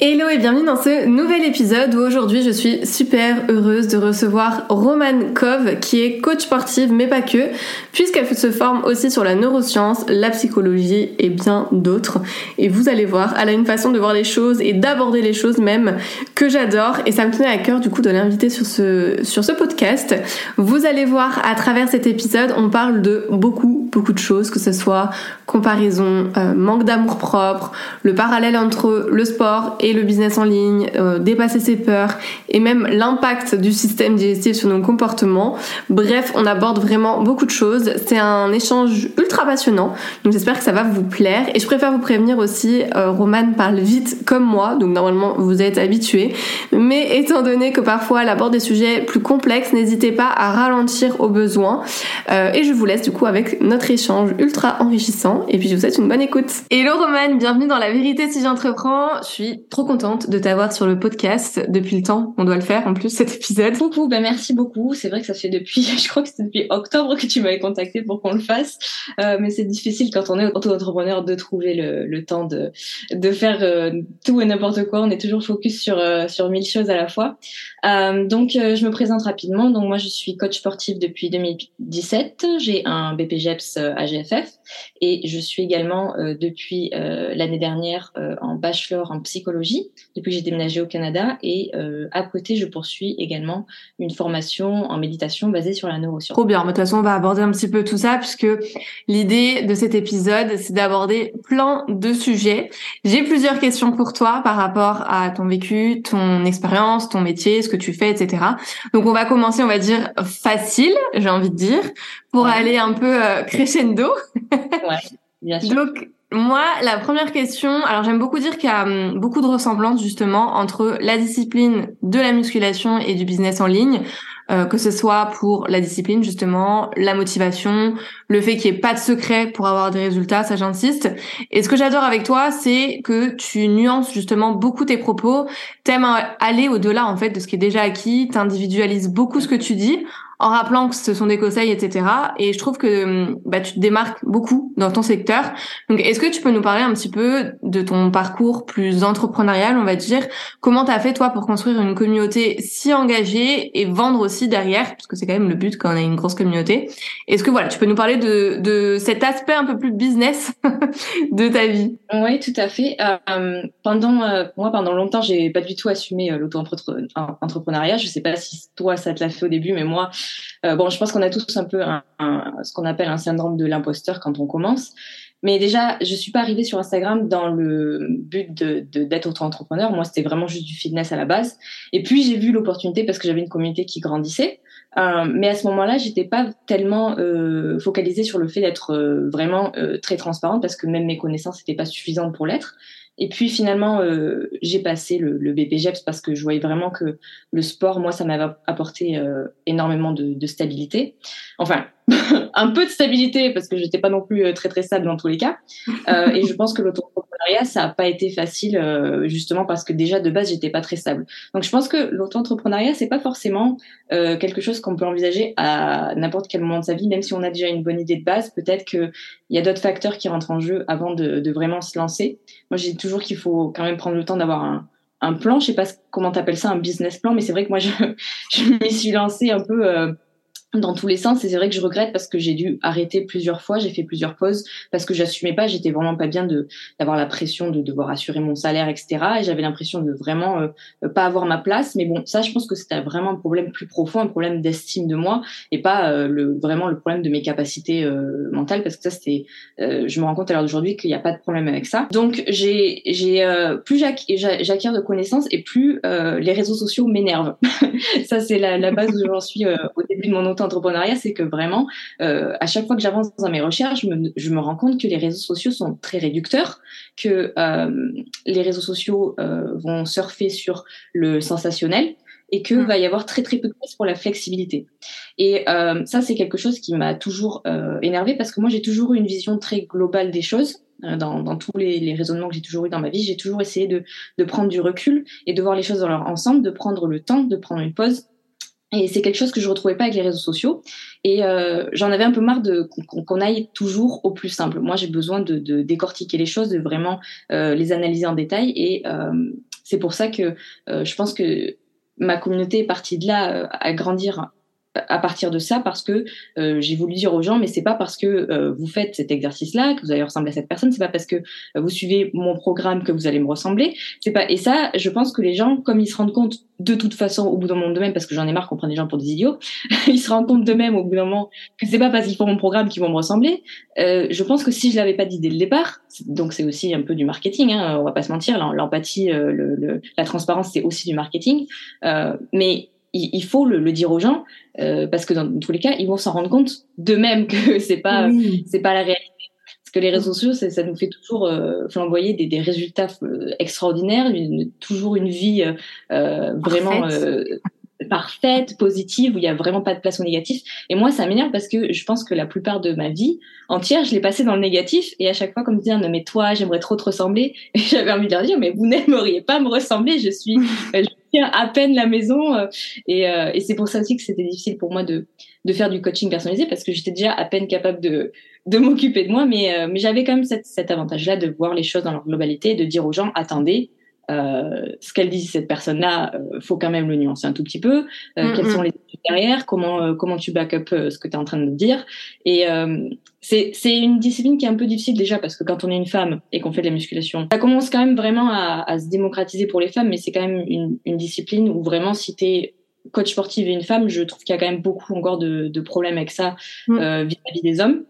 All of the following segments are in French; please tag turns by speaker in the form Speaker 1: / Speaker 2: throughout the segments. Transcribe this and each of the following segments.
Speaker 1: Hello et bienvenue dans ce nouvel épisode où aujourd'hui je suis super heureuse de recevoir Romane Kov qui est coach sportive mais pas que puisqu'elle se forme aussi sur la neuroscience, la psychologie et bien d'autres et vous allez voir, elle a une façon de voir les choses et d'aborder les choses même que j'adore et ça me tenait à cœur du coup de l'inviter sur ce, sur ce podcast. Vous allez voir à travers cet épisode on parle de beaucoup beaucoup de choses que ce soit comparaison, euh, manque d'amour propre, le parallèle entre le sport et le business en ligne, euh, dépasser ses peurs et même l'impact du système digestif sur nos comportements. Bref, on aborde vraiment beaucoup de choses. C'est un échange ultra passionnant, donc j'espère que ça va vous plaire. Et je préfère vous prévenir aussi, euh, Romane parle vite comme moi, donc normalement vous êtes habitués. Mais étant donné que parfois elle aborde des sujets plus complexes, n'hésitez pas à ralentir au besoin. Et je vous laisse du coup avec notre échange ultra enrichissant. Et puis je vous souhaite une bonne écoute. Hello Romane, bienvenue dans La Vérité si j'entreprends. Je suis trop contente de t'avoir sur le podcast depuis le temps. On doit le faire en plus cet épisode.
Speaker 2: Coucou, ben merci beaucoup. C'est vrai que ça fait depuis, je crois que c'est depuis octobre que tu m'avais contacté pour qu'on le fasse. Euh, mais c'est difficile quand on est auto-entrepreneur de trouver le, le, temps de, de faire euh, tout et n'importe quoi. On est toujours focus sur, euh, sur mille choses à la fois. Euh, donc, je me présente rapidement. Donc, moi, je suis coach sportif depuis 2017. J'ai un BPGEPS AGFF et je suis également depuis l'année dernière en bachelor en psychologie depuis que j'ai déménagé au Canada. Et euh, à côté, je poursuis également une formation en méditation basée sur la neuroscience.
Speaker 1: Trop bien. De toute façon, on va aborder un petit peu tout ça puisque l'idée de cet épisode, c'est d'aborder plein de sujets. J'ai plusieurs questions pour toi par rapport à ton vécu, ton expérience, ton métier, ce que tu fais, etc. Donc, on va commencer, on va dire, facile, j'ai envie de dire, pour aller un peu euh, crescendo.
Speaker 2: ouais. Bien sûr.
Speaker 1: Donc, moi, la première question, alors j'aime beaucoup dire qu'il y a hum, beaucoup de ressemblances justement entre la discipline de la musculation et du business en ligne, euh, que ce soit pour la discipline justement, la motivation, le fait qu'il n'y ait pas de secret pour avoir des résultats, ça j'insiste. Et ce que j'adore avec toi, c'est que tu nuances justement beaucoup tes propos, t'aimes aller au-delà en fait de ce qui est déjà acquis, t'individualises beaucoup ce que tu dis en rappelant que ce sont des conseils, etc. Et je trouve que hum, bah, tu te démarques beaucoup dans ton secteur. Donc, est-ce que tu peux nous parler un petit peu de ton parcours plus entrepreneurial, on va dire? Comment tu as fait, toi, pour construire une communauté si engagée et vendre aussi derrière? Parce que c'est quand même le but quand on a une grosse communauté. Est-ce que, voilà, tu peux nous parler de, de cet aspect un peu plus business de ta vie?
Speaker 2: Oui, tout à fait. Euh, pendant, euh, moi, pendant longtemps, j'ai pas du tout assumé euh, l'auto-entrepreneuriat. Je sais pas si toi, ça te l'a fait au début, mais moi, euh, bon, je pense qu'on a tous un peu un, ce qu'on appelle un syndrome de l'imposteur quand on commence. Mais déjà, je suis pas arrivée sur Instagram dans le but de, d'être auto-entrepreneur. Moi, c'était vraiment juste du fitness à la base. Et puis, j'ai vu l'opportunité parce que j'avais une communauté qui grandissait. Euh, mais à ce moment-là, j'étais pas tellement euh, focalisée sur le fait d'être euh, vraiment très transparente parce que même mes connaissances n'étaient pas suffisantes pour l'être. Et puis finalement, euh, j'ai passé le, le BPGEPS parce que je voyais vraiment que le sport, moi, ça m'avait apporté euh, énormément de, de, stabilité. Enfin, un peu de stabilité parce que j'étais pas non plus euh, très très stable dans tous les cas. Euh, et je pense que l'auto-entrepreneuriat, ça a pas été facile euh, justement parce que déjà de base, j'étais pas très stable. Donc je pense que l'auto-entrepreneuriat, c'est pas forcément euh, quelque chose qu'on peut envisager à n'importe quel moment de sa vie, même si on a déjà une bonne idée de base. Peut-être qu'il y a d'autres facteurs qui rentrent en jeu avant de, de vraiment se lancer. Moi, j'ai toujours qu'il faut quand même prendre le temps d'avoir un, un plan. Je sais pas comment t'appelles ça, un business plan, mais c'est vrai que moi, je, je m'y suis lancée un peu euh, dans tous les sens. Et c'est vrai que je regrette parce que j'ai dû arrêter plusieurs fois. J'ai fait plusieurs pauses parce que j'assumais pas. J'étais vraiment pas bien de d'avoir la pression de devoir assurer mon salaire etc et j'avais l'impression de vraiment euh, pas avoir ma place. Mais bon ça je pense que c'était vraiment un problème plus profond un problème d'estime de moi et pas euh, le vraiment le problème de mes capacités euh, mentales. Parce que ça c'était euh, je me rends compte à l'heure d'aujourd'hui qu'il n'y a pas de problème avec ça. Donc j'ai j'ai euh, plus j'acquiers de connaissances et plus les réseaux sociaux m'énervent. Ça c'est la, base où j'en suis au début de mon auto c'est que vraiment, euh, à chaque fois que j'avance dans mes recherches, je me, je me, rends compte que les réseaux sociaux sont très réducteurs, que euh, les réseaux sociaux euh, vont surfer sur le sensationnel et que mm. va y avoir très très peu de place pour la flexibilité. Et ça, c'est quelque chose qui m'a toujours euh, énervé parce que moi, j'ai toujours eu une vision très globale des choses. Dans, dans, tous les, les raisonnements que j'ai toujours eu dans ma vie, j'ai toujours essayé de, de, prendre du recul et de voir les choses dans leur ensemble, de prendre le temps, de prendre une pause. Et c'est quelque chose que je retrouvais pas avec les réseaux sociaux. Et euh, j'en avais un peu marre de qu'on aille toujours au plus simple. Moi, j'ai besoin de, décortiquer les choses, de vraiment euh, les analyser en détail. Et euh, c'est pour ça que je pense que ma communauté est partie de là à grandir à partir de ça parce que euh, j'ai voulu dire aux gens mais c'est pas parce que euh, vous faites cet exercice là que vous allez ressembler à cette personne c'est pas parce que vous suivez mon programme que vous allez me ressembler. C'est pas et ça je pense que les gens comme ils se rendent compte de toute façon au bout d'un moment de même parce que j'en ai marre qu'on prenne des gens pour des idiots ils se rendent compte de même au bout d'un moment que c'est pas parce qu'ils font mon programme qu'ils vont me ressembler. Euh, je pense que si je l'avais pas dit dès le départ donc c'est aussi un peu du marketing hein, on va pas se mentir l'empathie euh, le, le, la transparence c'est aussi du marketing. Euh, mais il, faut le, le, dire aux gens euh, parce que dans, tous les cas, ils vont s'en rendre compte d'eux-mêmes que c'est pas c'est pas la réalité. Parce que les réseaux sociaux, ça, nous fait toujours euh, flamboyer des, des résultats euh, extraordinaires, une, toujours une vie euh, euh vraiment parfaite, positive, où il y a vraiment pas de place au négatif. Et moi, ça m'énerve parce que je pense que la plupart de ma vie entière, je l'ai passée dans le négatif. Et à chaque fois, comme dire, non mais toi, j'aimerais trop te ressembler. Et j'avais envie de leur dire, mais vous n'aimeriez pas me ressembler. Je suis, je à peine la maison. Euh, et, euh, et c'est pour ça aussi que c'était difficile pour moi de, de faire du coaching personnalisé parce que j'étais déjà à peine capable de, de m'occuper de moi. Mais, euh, mais j'avais quand même cette, cet avantage-là de voir les choses dans leur globalité, de dire aux gens, attendez, euh, ce qu'elle dit cette personne-là, euh, faut quand même le nuancer un tout petit peu. Euh, mm, quelles mm. sont les études derrière? Comment euh, comment tu back up ce que tu es en train de dire? Et c'est c'est une discipline qui est un peu difficile déjà parce que quand on est une femme et qu'on fait de la musculation, ça commence quand même vraiment à, à se démocratiser pour les femmes, mais c'est quand même une, une discipline où vraiment si t'es coach sportive et une femme, je trouve qu'il y a quand même beaucoup encore de, de problèmes avec ça mm. vis-à-vis -vis des hommes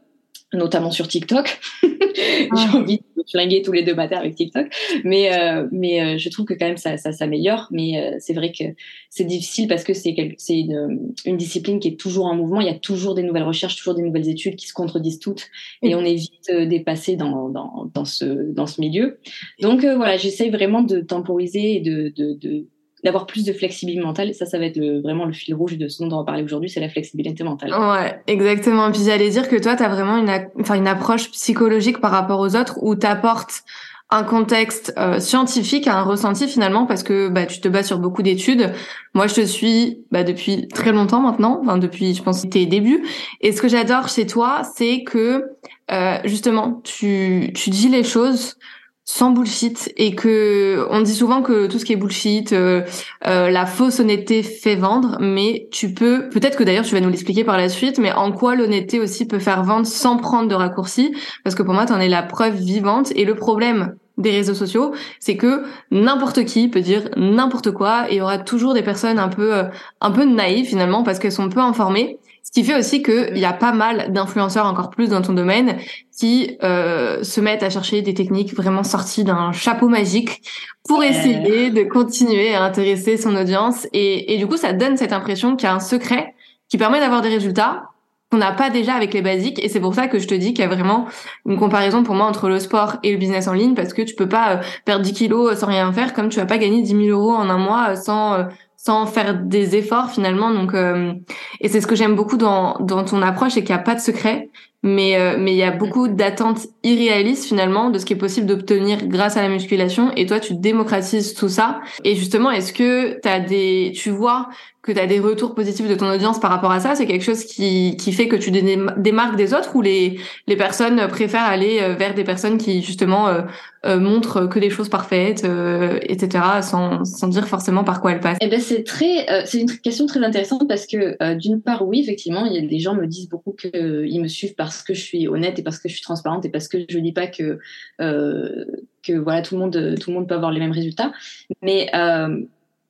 Speaker 2: notamment sur TikTok. J'ai ah. envie de flinguer tous les deux matins avec TikTok, mais euh, mais euh, je trouve que quand même ça, ça s'améliore. Mais euh, c'est vrai que c'est difficile parce que c'est c'est une, une discipline qui est toujours en mouvement. Il y a toujours des nouvelles recherches, toujours des nouvelles études qui se contredisent toutes, et on est vite dépassé dans dans dans ce dans ce milieu. Donc voilà, j'essaye vraiment de temporiser et de de, de d'avoir plus de flexibilité mentale. Ça, ça va être vraiment le fil rouge de ce dont on va parler aujourd'hui, c'est la flexibilité mentale.
Speaker 1: Ouais, exactement. Puis j'allais dire que toi, tu as vraiment une, enfin, une approche psychologique par rapport aux autres où tu apportes un contexte euh, scientifique à un ressenti finalement? Parce que bah, tu te bases sur beaucoup d'études. Moi, je te suis bah, depuis très longtemps maintenant, enfin, depuis je pense tes débuts. Et ce que j'adore chez toi, c'est que euh, justement tu tu dis les choses sans bullshit et que on dit souvent que tout ce qui est bullshit, euh, euh, la fausse honnêteté fait vendre, mais tu peux peut-être que d'ailleurs tu vas nous l'expliquer par la suite, mais en quoi l'honnêteté aussi peut faire vendre sans prendre de raccourcis, parce que pour moi tu en es la preuve vivante et le problème des réseaux sociaux, c'est que n'importe qui peut dire n'importe quoi et il y aura toujours des personnes un peu euh, un peu naïves finalement parce qu'elles sont peu informées ce qui fait aussi qu'il y a pas mal d'influenceurs encore plus dans ton domaine qui euh, se mettent à chercher des techniques vraiment sorties d'un chapeau magique pour essayer de continuer à intéresser son audience. Et, et du coup, ça donne cette impression qu'il y a un secret qui permet d'avoir des résultats qu'on n'a pas déjà avec les basiques. Et c'est pour ça que je te dis qu'il y a vraiment une comparaison pour moi entre le sport et le business en ligne parce que tu peux pas euh, perdre 10 kilos sans rien faire comme tu vas pas gagner 10 000 euros en un mois sans euh, sans faire des efforts finalement. Donc, euh, et c'est ce que j'aime beaucoup dans, dans ton approche, c'est qu'il n'y a pas de secret, mais euh, mais il y a beaucoup d'attentes irréalistes finalement de ce qui est possible d'obtenir grâce à la musculation. Et toi, tu démocratises tout ça. Et justement, est-ce que t'as des, tu vois que tu as des retours positifs de ton audience par rapport à ça? C'est quelque chose qui, qui fait que tu démarques des autres ou les, les personnes préfèrent aller euh, vers des personnes qui justement euh, euh, montrent que des choses parfaites, euh, etc., sans, sans dire forcément par quoi elles passent?
Speaker 2: Eh ben c'est très, euh, c'est une question très intéressante parce que d'une part, oui, effectivement, il y a des gens me disent beaucoup qu'ils me suivent parce que je suis honnête et parce que je suis transparente et parce que je dis pas que que voilà tout le monde tout le monde peut avoir les mêmes résultats, mais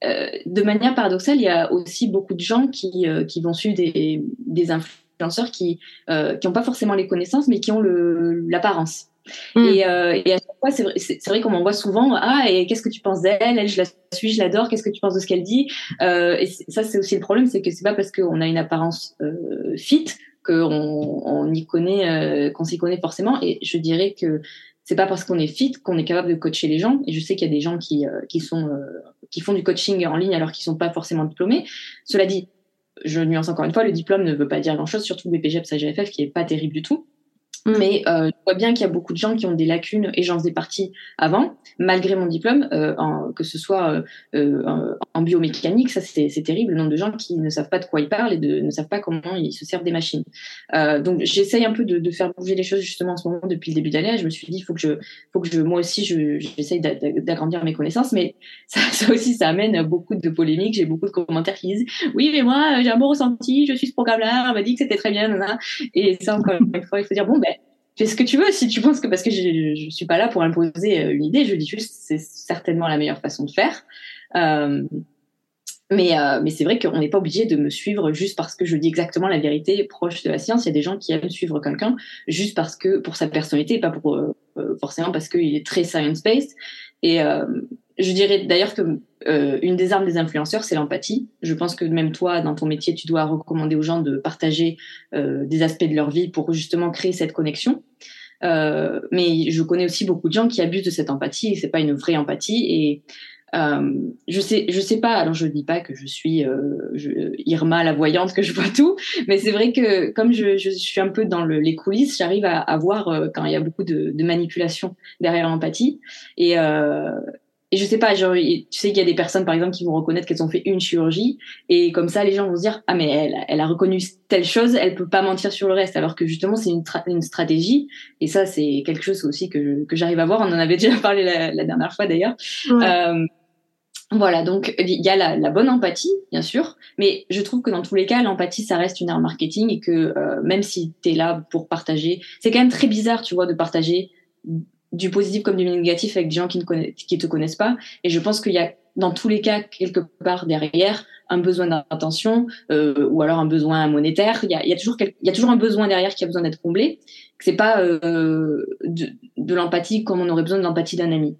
Speaker 2: euh, de manière paradoxale, il y a aussi beaucoup de gens qui, euh, qui vont suivre des, des influenceurs qui euh, qui n'ont pas forcément les connaissances, mais qui ont l'apparence. Mm. Et, et, à chaque fois, c'est vrai, vrai qu'on m'envoie souvent Ah, et qu'est-ce que tu penses d'elle? Elle, je la suis, je l'adore. Qu'est-ce que tu penses de ce qu'elle dit? Euh, Et ça, c'est aussi le problème, c'est que c'est pas parce qu'on a une apparence euh, fit qu'on on y connaît, euh, qu'on s'y connaît forcément. Et je dirais que c'est pas parce qu'on est fit qu'on est capable de coacher les gens. Et je sais qu'il y a des gens qui, euh, qui sont euh, qui font du coaching en ligne alors qu'ils sont pas forcément diplômés. Cela dit, je nuance encore une fois, le diplôme ne veut pas dire grand chose, surtout le BPGEPS AGFF qui est pas terrible du tout. Mm. Mais euh, je vois bien qu'il y a beaucoup de gens qui ont des lacunes et j'en faisais partie avant, malgré mon diplôme, euh, en, que ce soit euh, euh en biomécanique, ça c'est terrible, le nombre de gens qui ne savent pas de quoi ils parlent et de, ne savent pas comment ils se servent des machines. Euh, donc j'essaye un peu de, de, faire bouger les choses justement en ce moment depuis le début d'année. Je me suis dit, faut que je, faut que je, moi aussi, j'essaye d'agrandir mes connaissances, mais ça, ça, aussi, ça amène beaucoup de polémiques. J'ai beaucoup de commentaires qui disent, oui, mais moi j'ai un bon ressenti, je suis ce programme-là, on m'a dit que c'était très bien, et ça encore une fois, il faut dire bon ben fais ce que tu veux si tu penses que parce que je, je suis pas là pour imposer euh, une idée, je dis juste c'est certainement la meilleure façon de faire. Euh, mais, euh, mais c'est vrai qu'on n'est pas obligé de me suivre juste parce que je dis exactement la vérité proche de la science. Il y a des gens qui aiment suivre quelqu'un juste parce que pour sa personnalité, pas pour euh, euh forcément parce qu'il est très science-based. Et euh, je dirais d'ailleurs que euh, une des armes des influenceurs, c'est l'empathie. Je pense que même toi, dans ton métier, tu dois recommander aux gens de partager euh, des aspects de leur vie pour justement créer cette connexion. Euh, mais je connais aussi beaucoup de gens qui abusent de cette empathie et c'est pas une vraie empathie. Et euh, je sais, je sais pas. Alors je dis pas que je suis euh, je, Irma la voyante que je vois tout, mais c'est vrai que comme je, je, suis un peu dans le, les coulisses, j'arrive à, à, voir euh, quand il y a beaucoup de, de manipulation derrière l'empathie. Et, et je sais pas, genre, tu sais qu'il y a des personnes, par exemple, qui vont reconnaître qu'elles ont fait une chirurgie, et comme ça, les gens vont se dire, ah, mais elle, elle a reconnu telle chose, elle peut pas mentir sur le reste, alors que justement, c'est une, une, stratégie, et ça, c'est quelque chose aussi que, que j'arrive à voir, on en avait déjà parlé la, la dernière fois d'ailleurs. Ouais. Euh, voilà, donc il y a la, la, bonne empathie, bien sûr, mais je trouve que dans tous les cas, l'empathie, ça reste une arme marketing et que euh, même si tu es là pour partager, c'est quand même très bizarre, tu vois, de partager du positif comme du négatif avec des gens qui ne connaissent, qui te connaissent pas. Et je pense qu'il y a dans tous les cas quelque part derrière un besoin d'intention euh, ou alors un besoin monétaire. Il y a, il y a toujours quel, il y a toujours un besoin derrière qui a besoin d'être comblé. C'est pas euh, de, de l'empathie comme on aurait besoin de l'empathie d'un ami.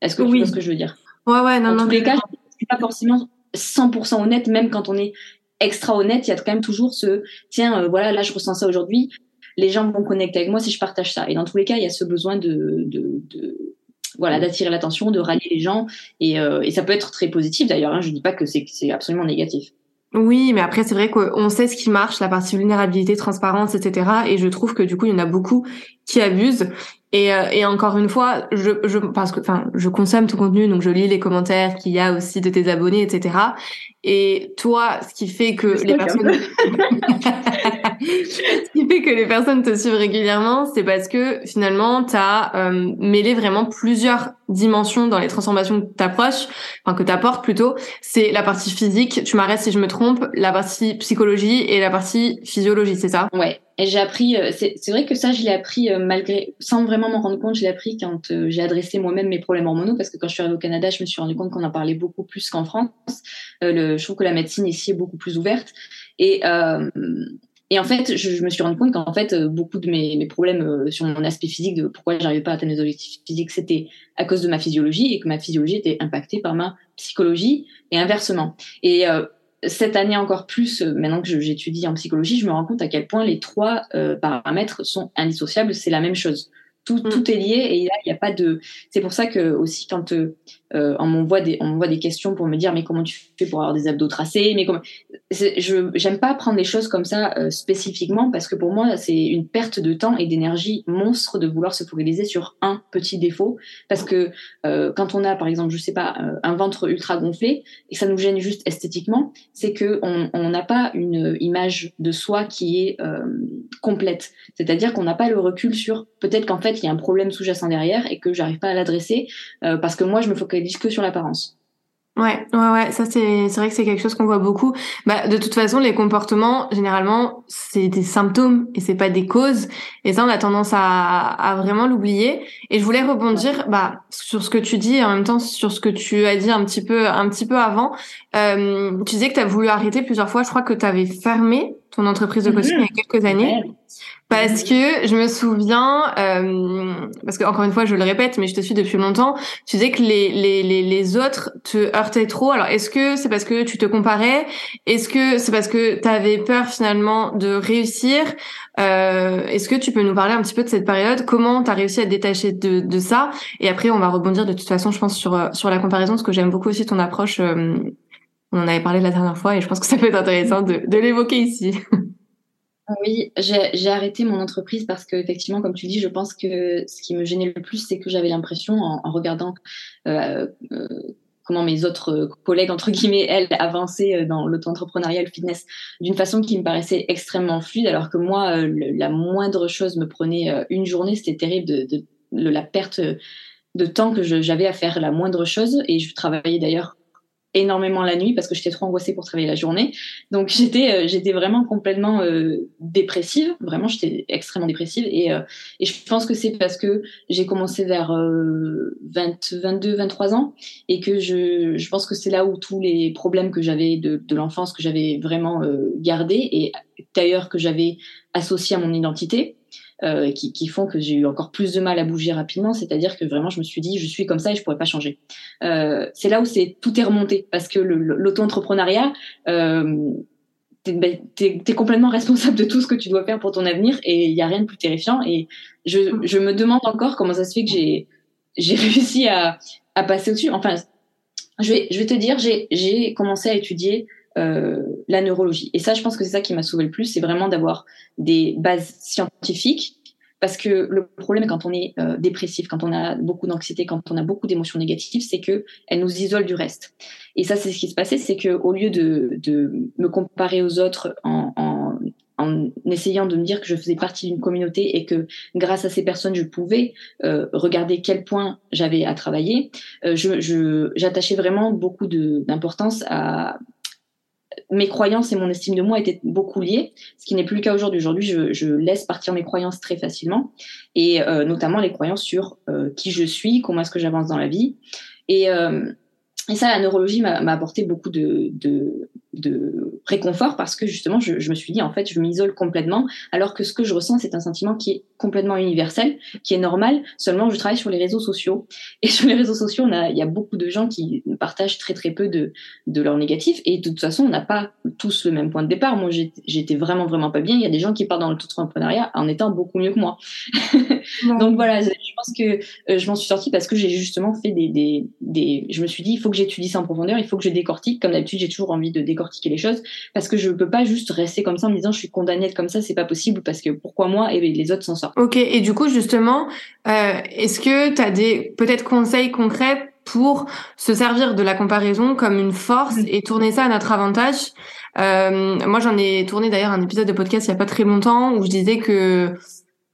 Speaker 2: Est-ce que oui. tu vois ce que je veux dire?
Speaker 1: Ouais ouais non
Speaker 2: dans
Speaker 1: non.
Speaker 2: tous les cas, c'est pas forcément 100% honnête même quand on est extra honnête, il y a quand même toujours ce tiens euh, voilà là je ressens ça aujourd'hui, les gens vont connecter avec moi si je partage ça. Et dans tous les cas, il y a ce besoin de, de, voilà, d'attirer l'attention, de rallier les gens, et, euh, ça peut être très positif d'ailleurs. Hein, je dis pas que c'est absolument négatif.
Speaker 1: Oui, mais après c'est vrai qu'on sait ce qui marche, la partie vulnérabilité, transparence, etc. Et je trouve que du coup il y en a beaucoup qui abusent. Et, euh, et encore une fois, je, je parce que enfin je consomme ton contenu, donc je lis les commentaires qu'il y a aussi de tes abonnés, etc. Et toi, ce qui fait que les personnes, ce qui fait que les personnes te suivent régulièrement, c'est parce que finalement, tu as euh, mêlé vraiment plusieurs dimensions dans les transformations que t'approches, enfin que t'apportes plutôt. C'est la partie physique, tu m'arrêtes si je me trompe, la partie psychologie et la partie physiologie, c'est ça?
Speaker 2: Ouais. Et j'ai appris, euh, c'est vrai que ça, je l'ai appris euh, malgré, sans vraiment m'en rendre compte, je l'ai appris quand euh, j'ai adressé moi-même mes problèmes hormonaux, parce que quand je suis arrivée au Canada, je me suis rendu compte qu'on en parlait beaucoup plus qu'en France. le, je trouve que la médecine ici est beaucoup plus ouverte. Et, euh, et en fait, je, je me suis rendu compte qu'en fait, beaucoup de mes, mes problèmes sur mon aspect physique, de pourquoi j'arrivais pas à atteindre mes objectifs physiques, c'était à cause de ma physiologie et que ma physiologie était impactée par ma psychologie et inversement. Et euh, cette année encore plus, euh, maintenant que j'étudie en psychologie, je me rends compte à quel point les trois euh, paramètres sont indissociables. C'est la même chose. Tout, mm. tout est lié et il n'y a, a, pas de. C'est pour ça que aussi quand euh, on m'envoie des on des questions pour me dire mais comment tu fais pour avoir des abdos tracés, mais comment je j'aime pas prendre les choses comme ça euh, spécifiquement parce que pour moi c'est une perte de temps et d'énergie monstre de vouloir se focaliser sur un petit défaut parce que euh, quand on a par exemple je sais pas euh, un ventre ultra gonflé et ça nous gêne juste esthétiquement c'est que on n'a pas une image de soi qui est euh, complète. C'est-à-dire qu'on n'a pas le recul sur peut-être qu'en fait il y a un problème sous-jacent derrière et que j'arrive pas à l'adresser euh, parce que moi je me focalise que sur l'apparence
Speaker 1: Ouais, ouais, ouais, ça c'est c'est vrai que c'est quelque chose qu'on voit beaucoup. Bah de toute façon, les comportements généralement c'est des symptômes et c'est pas des causes. Et ça on a tendance à, à vraiment l'oublier. Et je voulais rebondir bah sur ce que tu dis et en même temps sur ce que tu as dit un petit peu un petit peu avant. Euh, tu disais que tu as voulu arrêter plusieurs fois. Je crois que tu avais fermé ton entreprise de mhm. coaching il y a quelques années. Parce que je me souviens, euh, parce que encore une fois, je le répète, mais je te suis depuis longtemps. Tu disais que les les les, les autres te heurtaient trop. Alors, est-ce que c'est parce que tu te comparais? Est-ce que c'est parce que tu avais peur finalement de réussir? Euh, Est-ce que tu peux nous parler un petit peu de cette période? Comment tu as réussi à te détacher de de ça? Et après, on va rebondir de toute façon, je pense sur sur la comparaison, parce que j'aime beaucoup aussi ton approche. Euh, on en avait parlé la dernière fois et je pense que ça peut être intéressant de, l'évoquer ici.
Speaker 2: Oui, j'ai arrêté mon entreprise parce que effectivement, comme tu dis, je pense que ce qui me gênait le plus, c'est que j'avais l'impression, en, regardant euh, euh, comment mes autres collègues entre guillemets, elles, avançaient dans l'auto-entrepreneuriat, le fitness, d'une façon qui me paraissait extrêmement fluide, alors que moi, la moindre chose me prenait une journée. C'était terrible de, la perte de temps que j'avais à faire la moindre chose. Et je travaillais d'ailleurs énormément la nuit parce que j'étais trop angoissée pour travailler la journée. Donc j'étais euh, j'étais vraiment complètement euh, dépressive, vraiment j'étais extrêmement dépressive. Et euh, et je pense que c'est parce que j'ai commencé vers 20 22 23 ans et que je je pense que c'est là où tous les problèmes que j'avais de de l'enfance que j'avais vraiment gardés et d'ailleurs que j'avais associé à mon identité euh, qui, qui, font que j'ai eu encore plus de mal à bouger rapidement. C'est-à-dire que vraiment, je me suis dit, je suis comme ça et je pourrais pas changer. Euh, c'est là où c'est tout est remonté parce que l'auto-entrepreneuriat, euh, t'es ben, complètement responsable de tout ce que tu dois faire pour ton avenir et il y a rien de plus terrifiant. Et je, je me demande encore comment ça se fait que j'ai j'ai réussi à, à passer au-dessus. Enfin, je vais, je vais te dire, j'ai commencé à étudier euh, la neurologie. Et ça, je pense que c'est ça qui m'a sauvé le plus, c'est vraiment d'avoir des bases scientifiques. Parce que le problème quand on est euh, dépressif, quand on a beaucoup d'anxiété, quand on a beaucoup d'émotions négatives, c'est que elle nous isole du reste. Et ça, c'est ce qui se passait, c'est que au lieu de, de me comparer aux autres en, en, en, essayant de me dire que je faisais partie d'une communauté et que grâce à ces personnes, je pouvais euh, regarder quel point j'avais à travailler, euh, je, j'attachais vraiment beaucoup d'importance à mes croyances et mon estime de moi étaient beaucoup liées, ce qui n'est plus le cas aujourd'hui. Aujourd'hui, je, laisse partir mes croyances très facilement, et euh, notamment les croyances sur euh, qui je suis, comment est-ce que j'avance dans la vie. Et, euh, ça, la neurologie m'a apporté beaucoup de, de réconfort parce que justement, je, je, me suis dit, en fait, je m'isole complètement, alors que ce que je ressens, c'est un sentiment qui est complètement universel, qui est normal, seulement je travaille sur les réseaux sociaux. Et sur les réseaux sociaux, on a, il y a beaucoup de gens qui partagent très très peu de, de leurs négatifs, et de toute façon, on n'a pas tous le même point de départ. Moi, j'étais vraiment vraiment pas bien. Il y a des gens qui partent dans le entrepreneuriat en étant beaucoup mieux que moi. Donc voilà, je pense que euh, je m'en suis sortie parce que j'ai justement fait des, des, des, je me suis dit, il faut que j'étudie ça en profondeur, il faut que je décortique. Comme d'habitude, j'ai toujours envie de décortiquer les choses parce que je peux pas juste rester comme ça en me disant je suis condamnée comme ça, c'est pas possible parce que pourquoi moi et les autres s'en sortent.
Speaker 1: Ok, et du coup justement, euh, est-ce que tu as des peut-être conseils concrets pour se servir de la comparaison comme une force mm. et tourner ça à notre avantage? Euh, Moi j'en ai tourné d'ailleurs un épisode de podcast il y a pas très longtemps où je disais que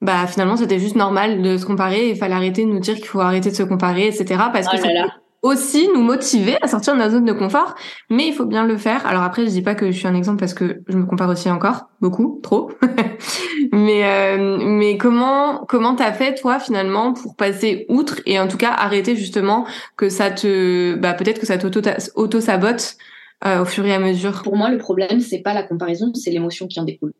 Speaker 1: bah finalement c'était juste normal de se comparer il fallait arrêter de nous dire qu'il faut arrêter de se comparer etc parce que oh aussi nous motiver à sortir de notre zone de confort, mais il faut bien le faire. Alors après, je dis pas que je suis un exemple parce que je me compare aussi encore beaucoup, trop. mais euh, mais comment comment t'as fait toi finalement pour passer outre et en tout cas arrêter justement que ça te bah peut-être que ça t'auto auto sabote euh, au fur et à mesure?
Speaker 2: Pour moi, le problème c'est pas la comparaison, c'est l'émotion qui en découle.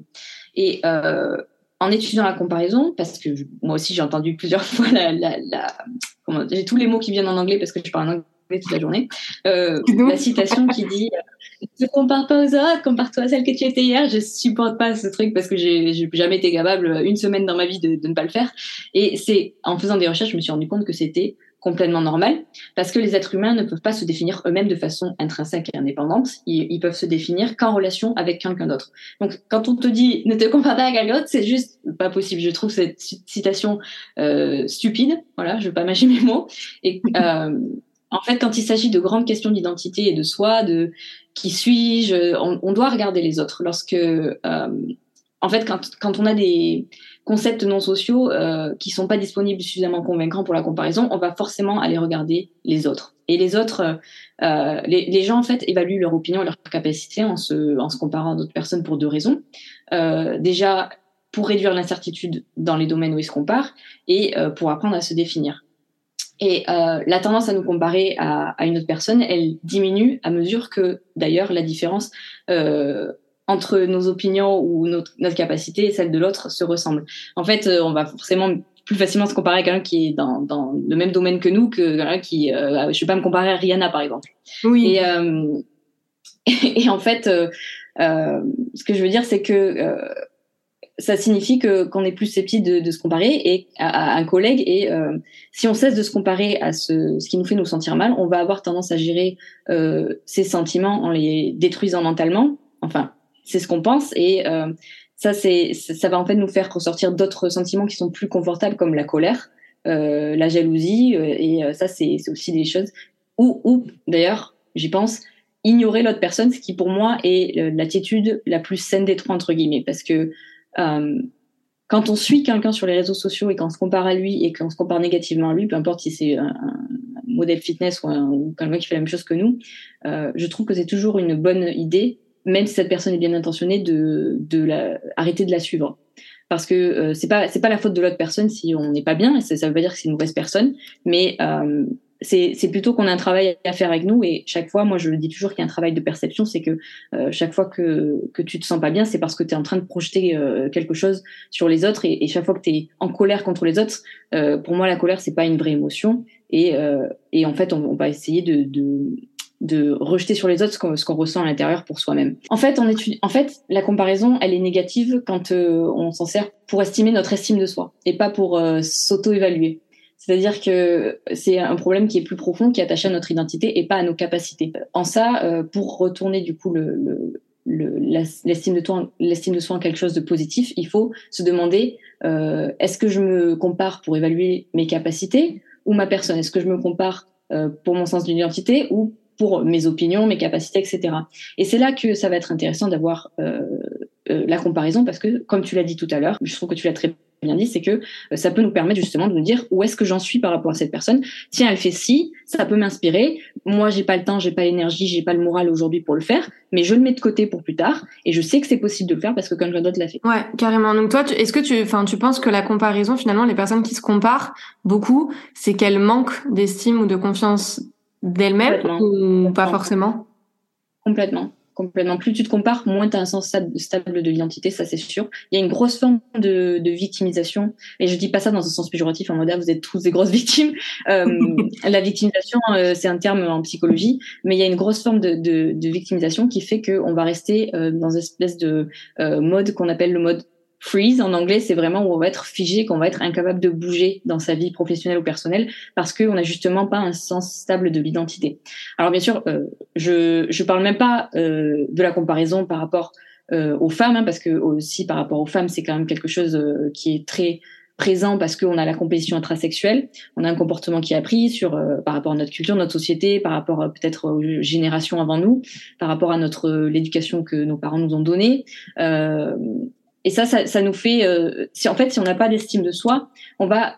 Speaker 2: Et euh, en étudiant la comparaison, parce que moi aussi j'ai entendu plusieurs fois la, la, la j'ai tous les mots qui viennent en anglais parce que je parle en anglais toute la journée, euh, la citation qui dit ne compare pas aux autres, compare-toi à celle que tu étais hier. Je supporte pas ce truc parce que j'ai jamais été capable une semaine dans ma vie de, de ne pas le faire. Et c'est en faisant des recherches, je me suis rendu compte que c'était complètement normal, parce que les êtres humains ne peuvent pas se définir eux-mêmes de façon intrinsèque et indépendante. Ils, peuvent se définir qu'en relation avec quelqu'un d'autre. Donc, quand on te dit ne te compare pas à quelqu'un d'autre, c'est juste pas possible. Je trouve cette citation euh, stupide. Voilà, je veux pas mâcher mes mots. Et euh, en fait, quand il s'agit de grandes questions d'identité et de soi, de qui suis-je, on, on, doit regarder les autres. Lorsque, euh, en fait, quand, quand on a des concepts non sociaux euh, qui sont pas disponibles suffisamment convaincants pour la comparaison, on va forcément aller regarder les autres. Et les autres, euh, euh, les, les, gens en fait évaluent leur opinion, leur capacité en se, en se comparant à d'autres personnes pour deux raisons. Euh, déjà, pour réduire l'incertitude dans les domaines où ils se comparent et euh, pour apprendre à se définir. Et euh, la tendance à nous comparer à, à, une autre personne, elle diminue à mesure que, d'ailleurs, la différence euh, entre nos opinions ou notre, notre capacité et celle de l'autre se ressemblent. En fait, on va forcément plus facilement se comparer à quelqu'un qui est dans, dans, le même domaine que nous que quelqu'un qui, euh, je vais pas me comparer à Rihanna par exemple.
Speaker 1: Oui.
Speaker 2: Et, euh, et en fait, euh, euh, ce que je veux dire, c'est que euh, ça signifie que qu'on est plus susceptible de, de, se comparer et à, à un collègue et euh, si on cesse de se comparer à ce, ce qui nous fait nous sentir mal, on va avoir tendance à gérer euh, ces sentiments en les détruisant mentalement. Enfin, c'est ce qu'on pense et euh, ça, c'est, ça va en fait nous faire ressortir d'autres sentiments qui sont plus confortables, comme la colère, euh, la jalousie, euh, et ça, c'est, aussi des choses. Ou, ou d'ailleurs, j'y pense, ignorer l'autre personne, ce qui pour moi est l'attitude la plus saine des trois entre guillemets, parce que quand on suit quelqu'un sur les réseaux sociaux et qu'on se compare à lui et qu'on se compare négativement à lui, peu importe si c'est un, modèle fitness ou, un, ou quelqu'un qui fait la même chose que nous, je trouve que c'est toujours une bonne idée même si cette personne est bien intentionnée, de, de la, arrêter de la suivre. Parce que euh, c'est pas c'est pas la faute de l'autre personne si on n'est pas bien, et ça, veut pas dire que c'est une mauvaise personne, mais euh, c'est plutôt qu'on a un travail à faire avec nous et chaque fois, moi je le dis toujours qu'il y a un travail de perception, c'est que euh, chaque fois que que tu te sens pas bien, c'est parce que tu es en train de projeter euh, quelque chose sur les autres et, et chaque fois que tu es en colère contre les autres, euh, pour moi la colère c'est pas une vraie émotion et euh, et en fait on, on va essayer de, de de rejeter sur les autres ce qu'on, ressent à l'intérieur pour soi-même. En fait, en fait, la comparaison, elle est négative quand euh, on s'en sert pour estimer notre estime de soi et pas pour euh, s'auto-évaluer. C'est-à-dire que c'est un problème qui est plus profond, qui est attaché à notre identité et pas à nos capacités. En ça, euh, pour retourner du coup le, le, le l'estime de soi en quelque chose de positif, il faut se demander est-ce que je me compare pour évaluer mes capacités ou ma personne? Est-ce que je me compare pour mon sens d'identité ou pour mes opinions, mes capacités, etc. Et c'est là que ça va être intéressant d'avoir euh, euh, la comparaison parce que, comme tu l'as dit tout à l'heure, je trouve que tu l'as très bien dit, c'est que euh, ça peut nous permettre justement de nous dire où est-ce que j'en suis par rapport à cette personne. Tiens, elle fait ci, ça peut m'inspirer. Moi, j'ai pas le temps, j'ai pas l'énergie, j'ai pas le moral aujourd'hui pour le faire, mais je le mets de côté pour plus tard et je sais que c'est possible de le faire parce que quelqu'un d'autre l'a fait.
Speaker 1: Ouais, carrément. Donc toi, est-ce que tu, enfin, tu penses que la comparaison, finalement, les personnes qui se comparent beaucoup, c'est qu'elles manquent d'estime ou de confiance d'elle-même ou pas forcément?
Speaker 2: Complètement. Complètement. Plus tu te compares, moins tu as un sens stable de l'identité, ça c'est sûr. Il y a une grosse forme de, de, victimisation, et je dis pas ça dans un sens péjoratif, en mode ah, vous êtes tous des grosses victimes. Euh, la victimisation, euh, c'est un terme en psychologie, mais il y a une grosse forme de, de, de victimisation qui fait qu'on va rester euh, dans une espèce de mode qu'on appelle le mode freeze en anglais, c'est vraiment où on va être figé, qu'on va être incapable de bouger dans sa vie professionnelle ou personnelle parce qu'on n'a justement pas un sens stable de l'identité. Alors bien sûr, euh, je je parle même pas euh, de la comparaison par rapport euh, aux femmes, hein, parce que aussi par rapport aux femmes, c'est quand même quelque chose euh, qui est très présent parce qu'on a la compétition intrasexuelle, on a un comportement qui est appris sur euh, par rapport à notre culture, notre société, par rapport peut-être aux générations avant nous, par rapport à notre l'éducation que nos parents nous ont donnée. Euh, et ça, ça, ça nous fait, euh, si en fait, si on n'a pas d'estime de soi, on va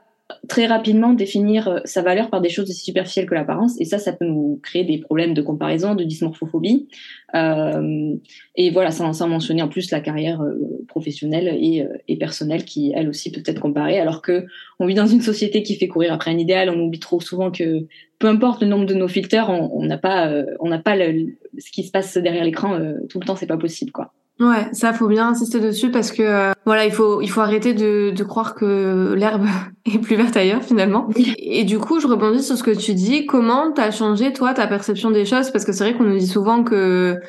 Speaker 2: très rapidement définir euh, sa valeur par des choses aussi superficielles que l'apparence, et ça, ça peut nous créer des problèmes de comparaison, de dysmorphophobie. Euh, et voilà, sans, sans mentionner en plus la carrière euh, professionnelle et, euh, et, personnelle qui, elle aussi, peut être comparée, alors que on vit dans une société qui fait courir après un idéal. On oublie trop souvent que, peu importe le nombre de nos filters, on n'a pas, on n'a pas le, ce qui se passe derrière l'écran tout le temps, c'est pas possible, quoi.
Speaker 1: Ouais, ça faut bien insister dessus parce que euh, voilà, il faut il faut arrêter de, de croire que l'herbe est plus verte ailleurs finalement. Et du coup, je rebondis sur ce que tu dis. Comment t'as changé toi ta perception des choses? Parce que c'est vrai qu'on nous dit souvent que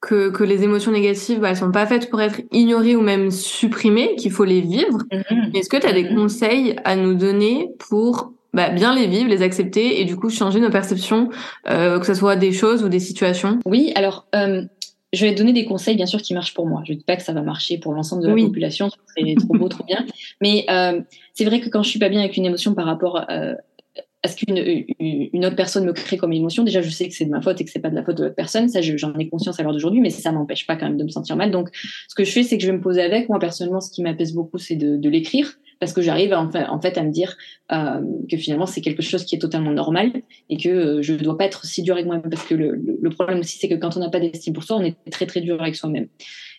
Speaker 1: que, que les émotions négatives, bah, elles sont pas faites pour être ignorées ou même supprimées, qu'il faut les vivre. Mm-hmm. Est-ce que tu as des mm-hmm. conseils à nous donner pour bah, bien les vivre, les accepter et du coup changer nos perceptions, euh, que ce soit des choses ou des situations?
Speaker 2: Oui, alors euh, je vais donner des conseils, bien sûr, qui marchent pour moi. Je ne dis pas que ça va marcher pour l'ensemble de la oui. population, c'est trop beau, trop bien. Mais euh, c'est vrai que quand je suis pas bien avec une émotion par rapport euh, à ce qu'une une autre personne me crée comme émotion, déjà, je sais que c'est de ma faute et que c'est pas de la faute de l'autre personne. Ça, j'en ai conscience à l'heure d'aujourd'hui, mais ça m'empêche pas quand même de me sentir mal. Donc, ce que je fais, c'est que je vais me poser avec. Moi, personnellement, ce qui m'apaise beaucoup, c'est de, l'écrire parce que j'arrive en fait, à me dire euh, que finalement c'est quelque chose qui est totalement normal et que euh, je ne dois pas être si dur avec moi-même parce que le, problème aussi c'est que quand on n'a pas d'estime pour soi on est très très dur avec soi-même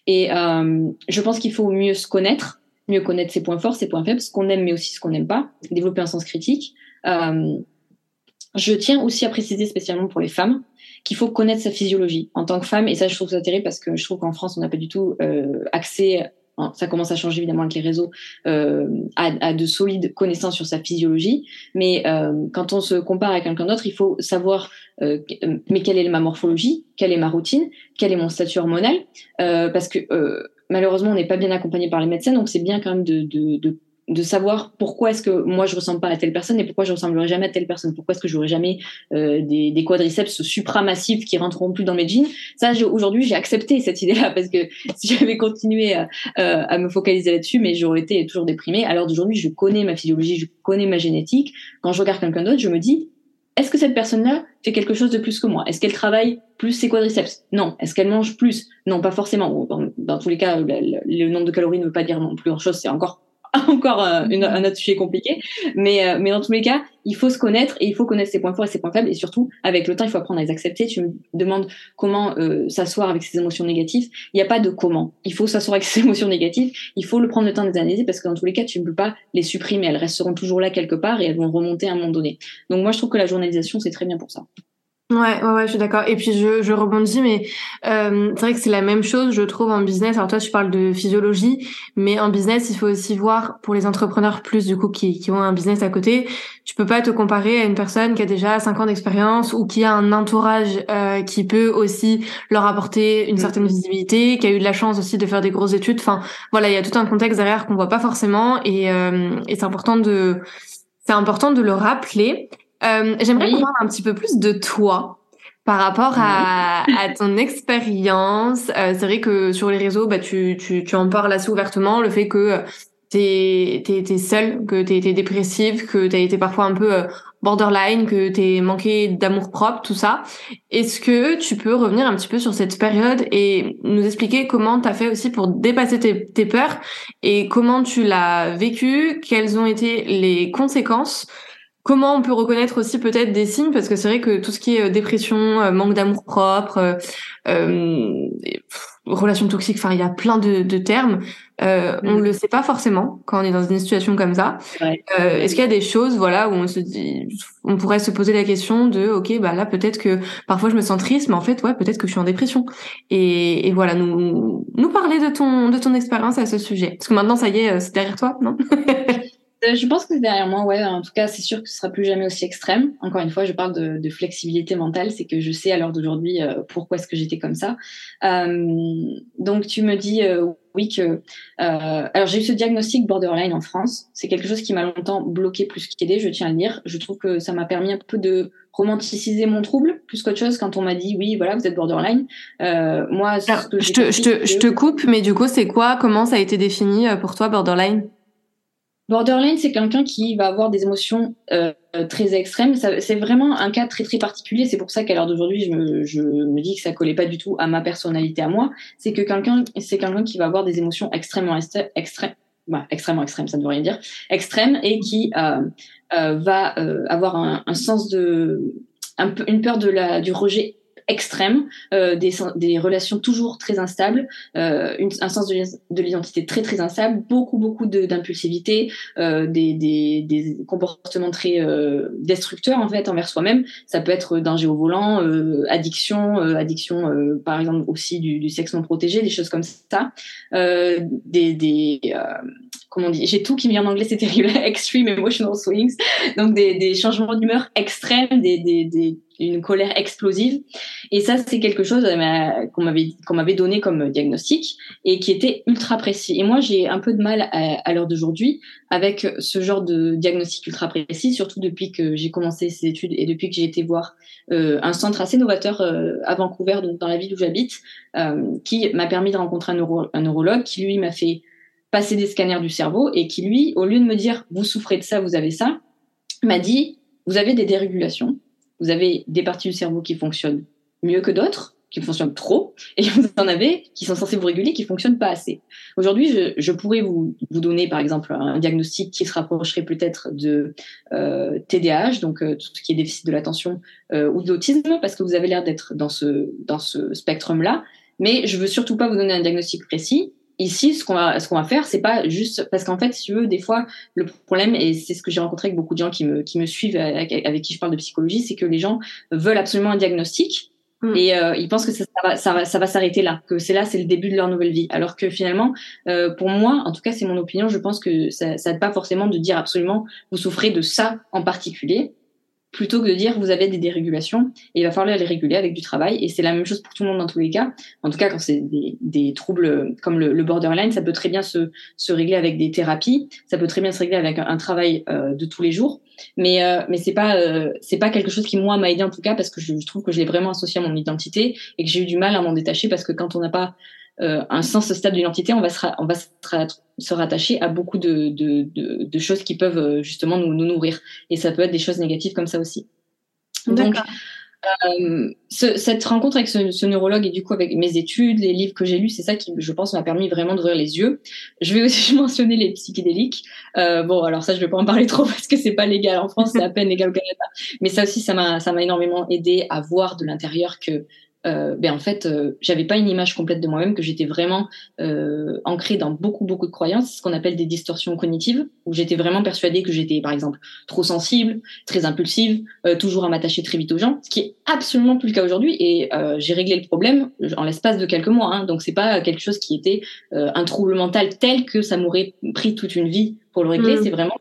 Speaker 2: et euh, je pense qu'il faut mieux se connaître mieux connaître ses points forts ses points faibles ce qu'on aime mais aussi ce qu'on n'aime pas développer un sens critique je tiens aussi à préciser spécialement pour les femmes qu'il faut connaître sa physiologie en tant que femme. Et ça, je trouve ça terrible parce que je trouve qu'en France, on n'a pas du tout euh, accès ça commence à changer évidemment avec les réseaux, euh, à, de solides connaissances sur sa physiologie. Mais euh, quand on se compare à quelqu'un d'autre, il faut savoir, euh, mais quelle est ma morphologie, quelle est ma routine, quel est mon statut hormonal, euh, parce que euh, malheureusement on n'est pas bien accompagné par les médecins, donc c'est bien quand même de, de, de de savoir pourquoi est-ce que moi je ressemble pas à telle personne et pourquoi je ressemblerai jamais à telle personne. Pourquoi est-ce que j'aurai jamais euh, des, des, quadriceps supramassifs qui rentreront plus dans mes jeans? Ça aujourd'hui j'ai accepté cette idée là parce que si j'avais continué à, euh, à, me focaliser là-dessus mais j'aurais été toujours déprimée. Alors d'aujourd'hui je connais ma physiologie je connais ma génétique. Quand je regarde quelqu'un d'autre je me dis est-ce que cette personne-là fait quelque chose de plus que moi? Est-ce qu'elle travaille plus ses quadriceps? Non. Est-ce qu'elle mange plus? Non, pas forcément. Dans, dans tous les cas, le, le, nombre de calories ne veut pas dire non plus grand-chose. C'est encore encore euh, un autre sujet compliqué. Mais, euh, mais dans tous les cas, il faut se connaître et il faut connaître ses points forts et ses points faibles. Et surtout, avec le temps, il faut apprendre à les accepter. Tu me demandes comment euh, s'asseoir avec ses émotions négatives. Il n'y a pas de comment. Il faut s'asseoir avec ses émotions négatives. Il faut le prendre le temps de les analyser parce que dans tous les cas, tu ne peux pas les supprimer. Elles resteront toujours là quelque part et elles vont remonter à un moment donné. Donc moi, je trouve que la journalisation, c'est très bien pour ça.
Speaker 1: Ouais, ouais, ouais, je suis d'accord. Et puis je, je rebondis, mais euh, c'est vrai que c'est la même chose, je trouve, en business. Alors toi, tu parles de physiologie, mais en business, il faut aussi voir pour les entrepreneurs plus du coup qui, qui ont un business à côté. Tu peux pas te comparer à une personne qui a déjà 5 ans d'expérience ou qui a un entourage euh, qui peut aussi leur apporter une certaine mm-hmm. visibilité, qui a eu de la chance aussi de faire des grosses études. Enfin, voilà, il y a tout un contexte derrière qu'on voit pas forcément, et, euh, et c'est important de c'est important de le rappeler. Euh, J'aimerais comprendre un petit peu plus de toi par rapport à, à ton expérience. Euh, c'est vrai que sur les réseaux, bah, tu, tu, tu en parles assez ouvertement, le fait que t'es t'es seule, que t'es été dépressive, que t'as été parfois un peu euh, borderline, que t'es manqué d'amour propre, tout ça. Est-ce que tu peux revenir un petit peu sur cette période et nous expliquer comment t'as fait aussi pour dépasser tes, tes peurs et comment tu l'as vécu, quelles ont été les conséquences Comment on peut reconnaître aussi peut-être des signes parce que c'est vrai que tout ce qui est euh, dépression, euh, manque d'amour propre, euh, euh relation toxique, enfin il y a plein de, de termes. Euh, On mm. le sait pas forcément quand on est dans une situation comme ça. Est-ce qu'il y a des choses, voilà, où on se dit, on pourrait se poser la question de, ok, bah là peut-être que parfois je me sens triste, mais en fait ouais, peut-être que je suis en dépression. Et, et voilà, nous nous parler de ton de ton expérience à ce sujet. Parce que maintenant ça y est, c'est derrière toi, non?
Speaker 2: Euh, je pense que derrière moi, ouais. En tout cas, c'est sûr que ce sera plus jamais aussi extrême. Encore une fois, je parle de, de flexibilité mentale, c'est que je sais à l'heure d'aujourd'hui euh, pourquoi est-ce que j'étais comme ça. Euh, donc, tu me dis euh, oui que. Euh, alors, j'ai eu ce diagnostic borderline en France. C'est quelque chose qui m'a longtemps bloqué plus qu'aidé. Je tiens à le dire. Je trouve que ça m'a permis un peu de romanticiser mon trouble plus qu'autre chose quand on m'a dit oui voilà vous êtes borderline moi
Speaker 1: ce que je te je te, je te coupe mais du coup c'est quoi comment ça a été défini pour toi borderline?
Speaker 2: Borderline, c'est quelqu'un qui va avoir des émotions euh, très extrêmes. C'est vraiment un cas très très particulier. C'est pour ça qu'à l'heure d'aujourd'hui, je je me dis que ça collait pas du tout à ma personnalité à moi. C'est que quelqu'un, c'est quelqu'un qui va avoir des émotions extrêmement extrêmes, bah, extrêmement extrêmes, ça ne veut rien dire, extrêmes, et qui euh, euh, va euh, avoir un, un, sens de, un une peur de la, du rejet extrême, euh, des, des, relations toujours très instables, euh, une, un sens de l'identité très très instable, beaucoup beaucoup d'impulsivité, euh, des, des, des, comportements très euh, destructeurs en fait envers soi-même. Ça peut être danger au volant, euh, addiction, addiction par exemple aussi du, du, sexe non protégé, des choses comme ça, des, comment on dit, j'ai tout qui me vient en anglais, c'est terrible, extreme emotional swings, donc des, changements d'humeur extrêmes, des, des une colère explosive. Et ça, c'est quelque chose euh, qu'on m'avait qu'on m'avait donné comme diagnostic et qui était ultra précis. Et moi, j'ai un peu de mal à, l'heure d'aujourd'hui avec ce genre de diagnostic ultra précis, surtout depuis que j'ai commencé ces études et depuis que j'ai été voir euh, un centre assez novateur euh, à Vancouver, donc dans la ville où j'habite, qui m'a permis de rencontrer un, un neurologue qui lui m'a fait passer des scanners du cerveau et qui lui, au lieu de me dire vous souffrez de ça, vous avez ça, m'a dit vous avez des dérégulations vous avez des parties du cerveau qui fonctionnent mieux que d'autres, qui fonctionnent trop, et vous en avez qui sont censés vous réguler, qui fonctionnent pas assez. Aujourd'hui, je, pourrais vous, donner, par exemple, un diagnostic qui se rapprocherait peut-être de euh, TDAH, donc euh, tout ce qui est déficit de l'attention euh, ou de l'autisme, parce que vous avez l'air d'être dans ce, dans ce spectrum-là. Mais je veux surtout pas vous donner un diagnostic précis ici, ce qu'on va, ce qu'on va faire, c'est pas juste parce qu'en fait, si tu veux, des fois, le problème et c'est ce que j'ai rencontré avec beaucoup de gens qui me qui me suivent avec, avec qui je parle de psychologie, c'est que les gens veulent absolument un diagnostic, Mm. Et euh, ils pensent que ça, ça va, ça va, ça va s'arrêter là, que c'est là, c'est le début de leur nouvelle vie. Alors que finalement, euh, pour moi, en tout cas, c'est mon opinion, je pense que ça, ça pas forcément de dire absolument vous souffrez de ça en particulier plutôt que de dire vous avez des dérégulations et il va falloir les réguler avec du travail. Et c'est la même chose pour tout le monde dans tous les cas. En tout cas, quand c'est des, troubles comme le, borderline, ça peut très bien se, se, régler avec des thérapies, ça peut très bien se régler avec un, travail euh, de tous les jours. Mais euh, mais c'est pas euh, c'est pas quelque chose qui moi m'a aidé en tout cas parce que je trouve que je l'ai vraiment associé à mon identité et que j'ai eu du mal à m'en détacher parce que quand on n'a pas euh, un sens stable d'identité, on va, se, on va se, rattacher à beaucoup de, de, de, de, choses qui peuvent euh, justement nous, nous, nourrir. Et ça peut être des choses négatives comme ça aussi. Donc, euh, ce, cette rencontre avec ce, ce, neurologue et du coup avec mes études, les livres que j'ai lus, c'est ça qui, je pense, m'a permis vraiment d'ouvrir les yeux. Je vais aussi mentionner les psychédéliques. Euh, bon, alors ça, je vais pas en parler trop parce que c'est pas légal en France, c'est à peine légal au Canada. Mais ça aussi, ça m'a, ça m'a énormément aidé à voir de l'intérieur que euh, ben en fait, euh, j'avais pas une image complète de moi-même, que j'étais vraiment euh, ancrée dans beaucoup beaucoup de croyances, ce qu'on appelle des distorsions cognitives, où j'étais vraiment persuadée que j'étais par exemple trop sensible, très impulsive, euh, toujours à m'attacher très vite aux gens, ce qui est absolument plus le cas aujourd'hui. Et euh, j'ai réglé le problème en l'espace de quelques mois, hein, donc c'est pas quelque chose qui était un trouble mental tel que ça m'aurait pris toute une vie pour le régler. Mmh. C'est vraiment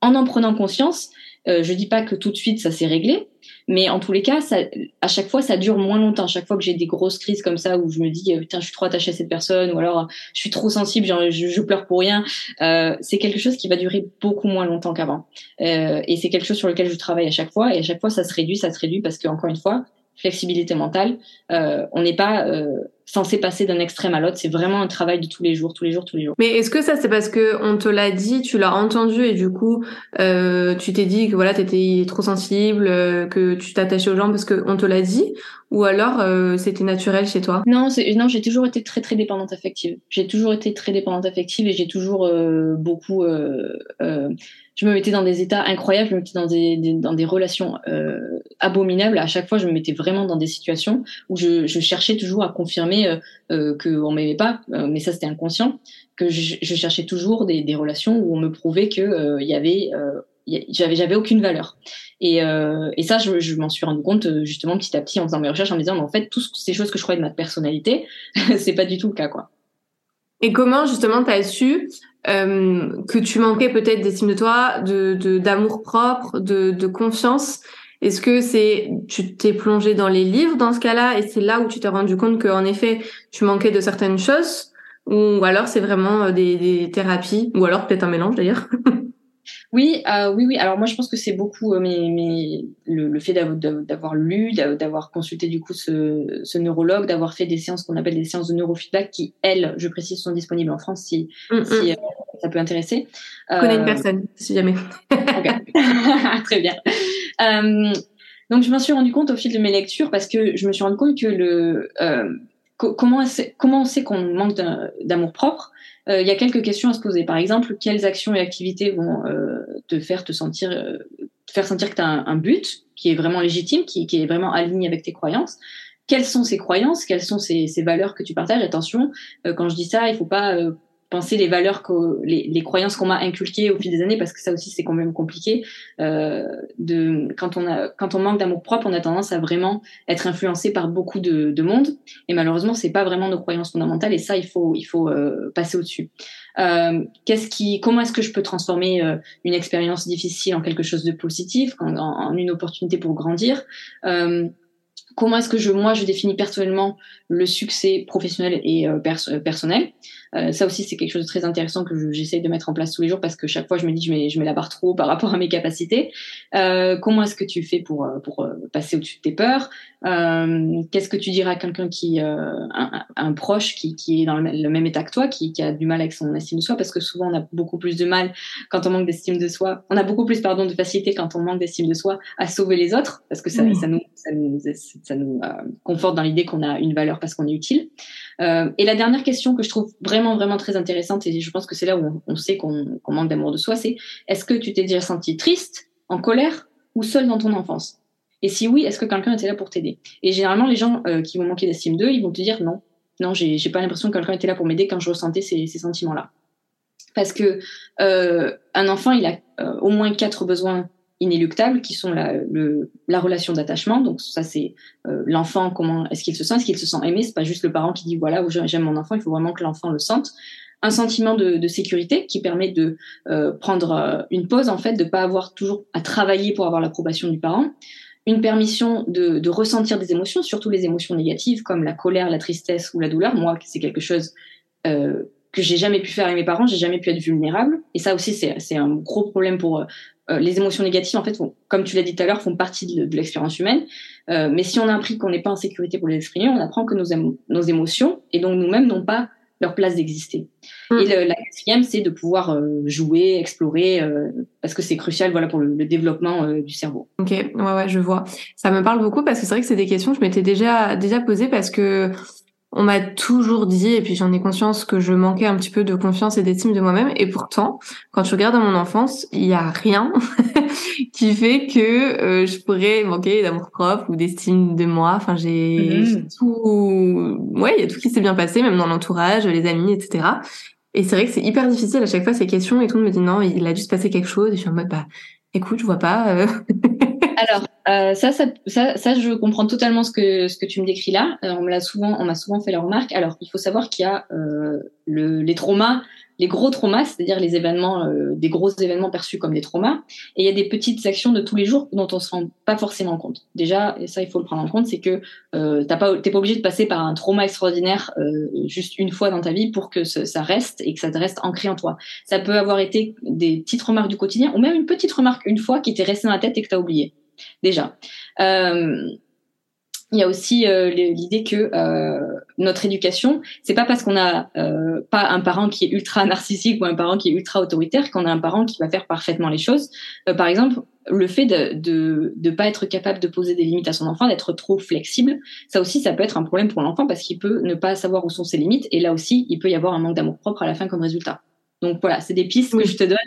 Speaker 2: en en prenant conscience. je dis pas que tout de suite ça s'est réglé, mais en tous les cas, ça, à chaque fois, ça dure moins longtemps. Chaque fois que j'ai des grosses crises comme ça où je me dis, euh, putain, je suis trop attachée à cette personne, ou alors je suis trop sensible, genre, je, je pleure pour rien, euh, c'est quelque chose qui va durer beaucoup moins longtemps qu'avant. Euh, et c'est quelque chose sur lequel je travaille à chaque fois. Et à chaque fois, ça se réduit, ça se réduit parce que, encore une fois, flexibilité mentale, euh, on n'est pas euh, censé passer d'un extrême à l'autre. C'est vraiment un travail de tous les jours, tous les jours, tous les jours.
Speaker 1: Mais est-ce que ça, c'est parce que on te l'a dit, tu l'as entendu et du coup, euh, tu t'es dit que voilà, t'étais trop sensible, euh, que tu t'attachais aux gens parce que on te l'a dit, ou alors euh, c'était naturel chez toi?
Speaker 2: Non, non, j'ai toujours été très très dépendante affective. J'ai toujours été très dépendante affective et j'ai toujours euh, beaucoup je me mettais dans des états incroyables, je me mettais dans des, dans des relations euh, abominables. À chaque fois, je me mettais vraiment dans des situations où je, cherchais toujours à confirmer euh, euh, qu'on m'aimait pas, euh, mais ça c'était inconscient. Que je, cherchais toujours des, relations où on me prouvait que euh, il y avait j'avais j'avais aucune valeur et, et ça je, je m'en suis rendu compte justement petit à petit en faisant mes recherches en me disant mais en fait toutes ces choses que je croyais de ma personnalité c'est pas du tout le cas quoi
Speaker 1: et comment justement tu as su euh, que tu manquais peut-être d'estime de toi, de d'amour propre, de, de confiance? Est-ce que c'est tu t'es plongé dans les livres dans ce cas-là et c'est là où tu t'es rendu compte que en effet tu manquais de certaines choses? Ou alors c'est vraiment euh, des, des thérapies? Ou alors peut-être un mélange d'ailleurs
Speaker 2: Oui, euh, oui, oui. Alors moi, je pense que c'est beaucoup euh, mais, mais le, le, fait d'avoir lu, d'avoir consulté du coup ce, ce neurologue, d'avoir fait des séances qu'on appelle des séances de neurofeedback qui, elles, je précise, sont disponibles en France si, mm, si mm. Euh, ça peut intéresser.
Speaker 1: Je connais une personne, si jamais.
Speaker 2: Très bien. donc je m'en suis rendu compte au fil de mes lectures parce que je me suis rendu compte que le comment, comment on sait qu'on manque d'amour propre euh, il y a quelques questions à se poser. Par exemple, quelles actions et activités vont euh, te faire te sentir, euh, te faire sentir que tu as un, but qui est vraiment légitime, qui, est vraiment aligné avec tes croyances? Quelles sont ces croyances? Quelles sont ces, ces valeurs que tu partages? Attention, quand je dis ça, il faut pas penser les valeurs, les, les croyances qu'on m'a inculquées au fil des années, parce que ça aussi c'est quand même compliqué. Euh, de quand on a, quand on manque d'amour propre, on a tendance à vraiment être influencé par beaucoup de, de monde, et malheureusement c'est pas vraiment nos croyances fondamentales, et ça il faut il faut euh, passer au-dessus. Euh, qu'est-ce qui, comment est-ce que je peux transformer euh, une expérience difficile en quelque chose de positif, en, en une opportunité pour grandir? Comment est-ce que je, moi, je définis personnellement le succès professionnel et euh, personnel. Euh, ça aussi, c'est quelque chose de très intéressant que j'essaye de mettre en place tous les jours parce que chaque fois, je me dis, je mets, je mets la barre trop par rapport à mes capacités. Euh, comment est-ce que tu fais pour, euh, pour euh, passer au-dessus de tes peurs? Euh, Qu'est-ce que tu dirais à quelqu'un qui, un, un, proche qui, qui est dans le même état que toi, qui, qui a du mal avec son estime de soi? Parce que souvent, on a beaucoup plus de mal quand on manque d'estime de soi. On a beaucoup plus, pardon, de facilité quand on manque d'estime de soi à sauver les autres parce que ça, ça nous, ça nous, ça nous conforte dans l'idée qu'on a une valeur parce qu'on est utile. et la dernière question que je trouve vraiment vraiment, très intéressante et je pense que c'est là où on, sait qu'on manque d'amour de soi, c'est est-ce que tu t'es déjà senti triste, en colère ou seul dans ton enfance? Et si oui, est-ce que quelqu'un était là pour t'aider? Et généralement, les gens euh, qui vont manquer d'estime d'eux, ils vont te dire non, non, j'ai pas l'impression que quelqu'un était là pour m'aider quand je ressentais ces, sentiments-là. Parce que euh, un enfant, il a euh, au moins quatre besoins inéluctables qui sont la, relation d'attachement. Donc ça c'est euh, l'enfant comment est-ce qu'il se sent, est-ce qu'il se sent aimé? C'est pas juste le parent qui dit voilà j'aime mon enfant. Il faut vraiment que l'enfant le sente. Un sentiment de, sécurité qui permet de euh, prendre euh, une pause en fait, de pas avoir toujours à travailler pour avoir l'approbation du parent. Une permission de, ressentir des émotions, surtout les émotions négatives comme la colère, la tristesse ou la douleur. Moi c'est quelque chose que j'ai jamais pu faire avec mes parents, j'ai jamais pu être vulnérable. Et ça aussi, c'est un gros problème pour euh, les émotions négatives, en fait, comme tu l'as dit tout à l'heure, font partie de, l'expérience humaine. Euh, mais si on a appris qu'on n'est pas en sécurité pour les exprimer, on apprend que nos, nos émotions, et donc nous-mêmes, n'ont pas leur place d'exister. Mm. Et la quatrième, c'est de pouvoir euh, jouer, explorer, parce que c'est crucial, voilà, pour le, développement du cerveau.
Speaker 1: Ok, ouais, ouais, je vois. Ça me parle beaucoup parce que c'est vrai que c'est des questions que je m'étais déjà déjà posées parce que on m'a toujours dit, et puis j'en ai conscience que je manquais un petit peu de confiance et d'estime de moi-même. Et pourtant, quand je regarde à mon enfance, il y a rien qui fait que euh, je pourrais manquer d'amour propre ou d'estime de moi. Enfin, j'ai mm-hmm. tout, ouais, il y a tout qui s'est bien passé, même dans l'entourage, les amis, etc. Et c'est vrai que c'est hyper difficile à chaque fois ces questions et tout monde me dit non, il a dû se passer quelque chose. Et je suis en mode bah, écoute, je vois pas. Euh.
Speaker 2: Alors, euh, ça, ça, ça, ça, je comprends totalement ce que, ce que tu me décris là. Euh, on me l'a souvent, on m'a souvent fait la remarque. Alors, il faut savoir qu'il y a euh, le, les traumas, les gros traumas, c'est-à-dire les événements, euh, des gros événements perçus comme des traumas, et il y a des petites actions de tous les jours dont on se rend pas forcément compte. Déjà, et ça, il faut le prendre en compte, c'est que euh, t'as pas, t'es pas obligé de passer par un trauma extraordinaire euh, juste une fois dans ta vie pour que ça reste et que ça te reste ancré en toi. Ça peut avoir été des petites remarques du quotidien ou même une petite remarque une fois qui t'est restée dans la tête et que t'as oublié déjà. Euh, il y a aussi euh, l'idée que euh, notre éducation, c'est pas parce qu'on a pas un parent qui est ultra narcissique ou un parent qui est ultra autoritaire qu'on a un parent qui va faire parfaitement les choses. par exemple, le fait de, de de pas être capable de poser des limites à son enfant, d'être trop flexible, ça aussi ça peut être un problème pour l'enfant parce qu'il peut ne pas savoir où sont ses limites et là aussi il peut y avoir un manque d'amour propre à la fin comme résultat. Donc voilà, c'est des pistes que je te donne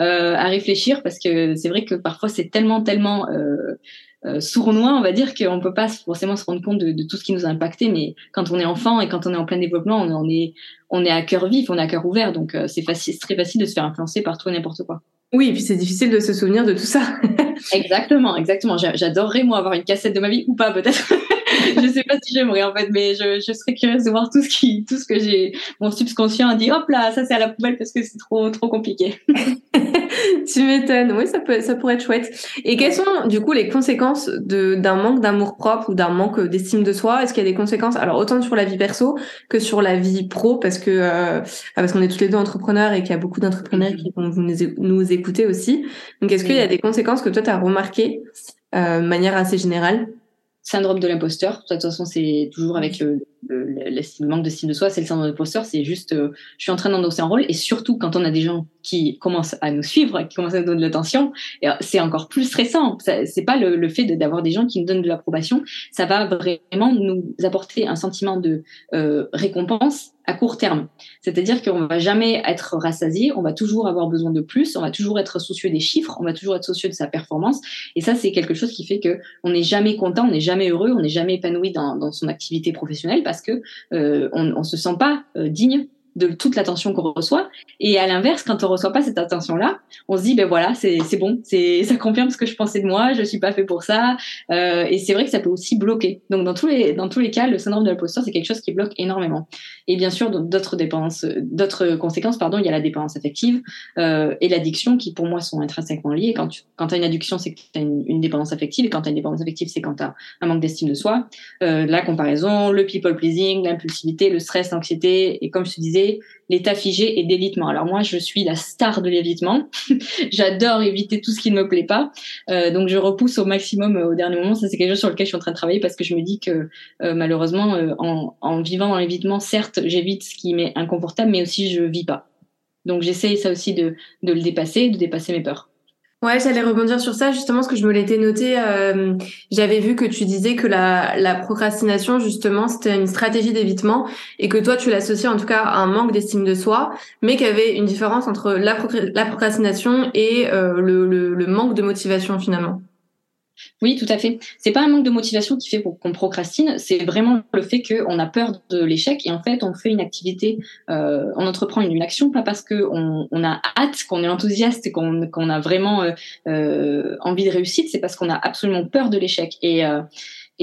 Speaker 2: euh, à réfléchir parce que c'est vrai que parfois c'est tellement, tellement euh, euh, sournois, on va dire, qu'on peut pas forcément se rendre compte de, de, tout ce qui nous a impacté. Mais quand on est enfant et quand on est en plein développement, on, est, on est à cœur vif, on est à cœur ouvert. Donc euh, c'est facile, très facile de se faire influencer par tout et n'importe quoi.
Speaker 1: Oui, et puis c'est difficile de se souvenir de tout ça.
Speaker 2: exactement, exactement. J'adorerais moi avoir une cassette de ma vie ou pas peut-être. je sais pas si j'aimerais en fait, mais je, je, serais curieuse de voir tout ce qui, tout ce que j'ai, mon subconscient a dit, hop là, ça c'est à la poubelle parce que c'est trop, trop compliqué.
Speaker 1: tu m'étonnes. Oui, ça peut, ça pourrait être chouette. Et quelles sont du coup les conséquences de d'un manque d'amour propre ou d'un manque d'estime de soi? Est-ce qu'il y a des conséquences Alors autant sur la vie perso que sur la vie pro, parce que euh, ah, parce qu'on est tous les deux entrepreneurs et qu'il y a beaucoup d'entrepreneurs qui vont nous, nous écouter aussi. Donc est-ce qu'il y a des conséquences que toi tu as remarquées euh, de manière assez générale?
Speaker 2: Syndrome de l'imposteur. De toute façon, c'est toujours avec le, le, le, manque de style de soi, c'est le syndrome de l'imposteur. C'est juste, euh, je suis en train d'endosser un rôle. Et surtout, quand on a des gens qui commencent à nous suivre, qui commencent à nous donner de l'attention, c'est encore plus stressant. C'est pas le, fait d'avoir des gens qui nous donnent de l'approbation. Ça va vraiment nous apporter un sentiment de euh, récompense à court terme. C'est-à-dire qu'on va jamais être rassasié, on va toujours avoir besoin de plus, on va toujours être soucieux des chiffres, on va toujours être soucieux de sa performance. Et ça, c'est quelque chose qui fait que on n'est jamais content, on n'est jamais heureux, on n'est jamais épanoui dans, son activité professionnelle parce que euh, on, on se sent pas euh, digne de toute l'attention qu'on reçoit. Et à l'inverse, quand on reçoit pas cette attention-là, on se dit ben voilà, c'est bon, c'est ça confirme ce que je pensais de moi, je suis pas fait pour ça. Euh, et c'est vrai que ça peut aussi bloquer. Donc dans tous les dans tous les cas, le syndrome de l'imposteur c'est quelque chose qui bloque énormément. Et bien sûr, d'autres d'autres conséquences, pardon, il y a la dépendance affective euh, et l'addiction qui pour moi sont intrinsèquement liées. Quand tu quand as une addiction, c'est que tu as une, une, dépendance affective, et quand tu as une dépendance affective, c'est quand tu as un manque d'estime de soi. Euh, la comparaison, le people pleasing, l'impulsivité, le stress, l'anxiété, et comme je te disais l'état figé et d'évitement. Alors moi, je suis la star de l'évitement. J'adore éviter tout ce qui ne me plaît pas. Euh, donc je repousse au maximum euh, au dernier moment. Ça, c'est quelque chose sur lequel je suis en train de travailler parce que je me dis que euh, malheureusement, en, vivant dans l'évitement, certes, j'évite ce qui m'est inconfortable, mais aussi je vis pas. Donc j'essaye ça aussi de, de le dépasser, de dépasser mes peurs.
Speaker 1: Ouais, j'allais rebondir sur ça justement parce que je me l'étais noté. Euh, J'avais vu que tu disais que la, procrastination justement c'était une stratégie d'évitement et que toi tu l'associais en tout cas à un manque d'estime de soi, mais qu'il y avait une différence entre la, procrastination et euh, le, manque de motivation finalement.
Speaker 2: Oui, tout à fait. C'est pas un manque de motivation qui fait qu'on procrastine, c'est vraiment le fait qu'on a peur de l'échec et en fait on fait une activité, euh, on entreprend une, action pas parce qu'on on a hâte, qu'on est enthousiaste, qu'on a vraiment euh, euh, envie de réussite, c'est parce qu'on a absolument peur de l'échec et euh,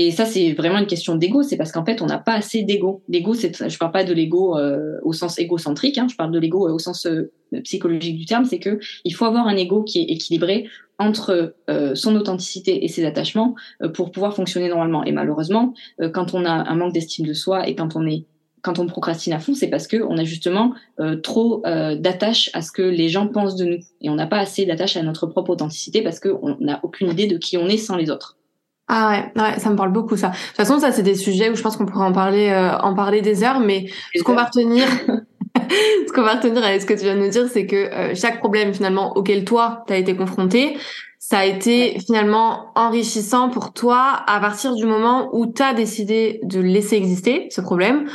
Speaker 2: et ça, c'est vraiment une question d'ego. C'est parce qu'en fait, on n'a pas assez d'ego. L'ego, c'est, je parle pas de l'ego euh, au sens égocentrique. Hein, je parle de l'ego au sens euh, psychologique du terme. C'est que il faut avoir un ego qui est équilibré entre euh, son authenticité et ses attachements pour pouvoir fonctionner normalement. Et malheureusement, quand on a un manque d'estime de soi et quand on est quand on procrastine à fond, c'est parce que on a justement trop d'attache à ce que les gens pensent de nous et on n'a pas assez d'attache à notre propre authenticité parce qu'on n'a aucune idée de qui on est sans les autres.
Speaker 1: Ah ouais, ouais, ça me parle beaucoup ça. De toute façon, ça c'est des sujets où je pense qu'on pourrait en parler, euh, en parler des heures, mais ce qu'on va retenir, ce qu'on va retenir avec ce que tu viens de nous dire, c'est que euh, chaque problème finalement auquel toi t'as été confronté, ça a été finalement enrichissant pour toi à partir du moment où t'as décidé de laisser exister ce problème.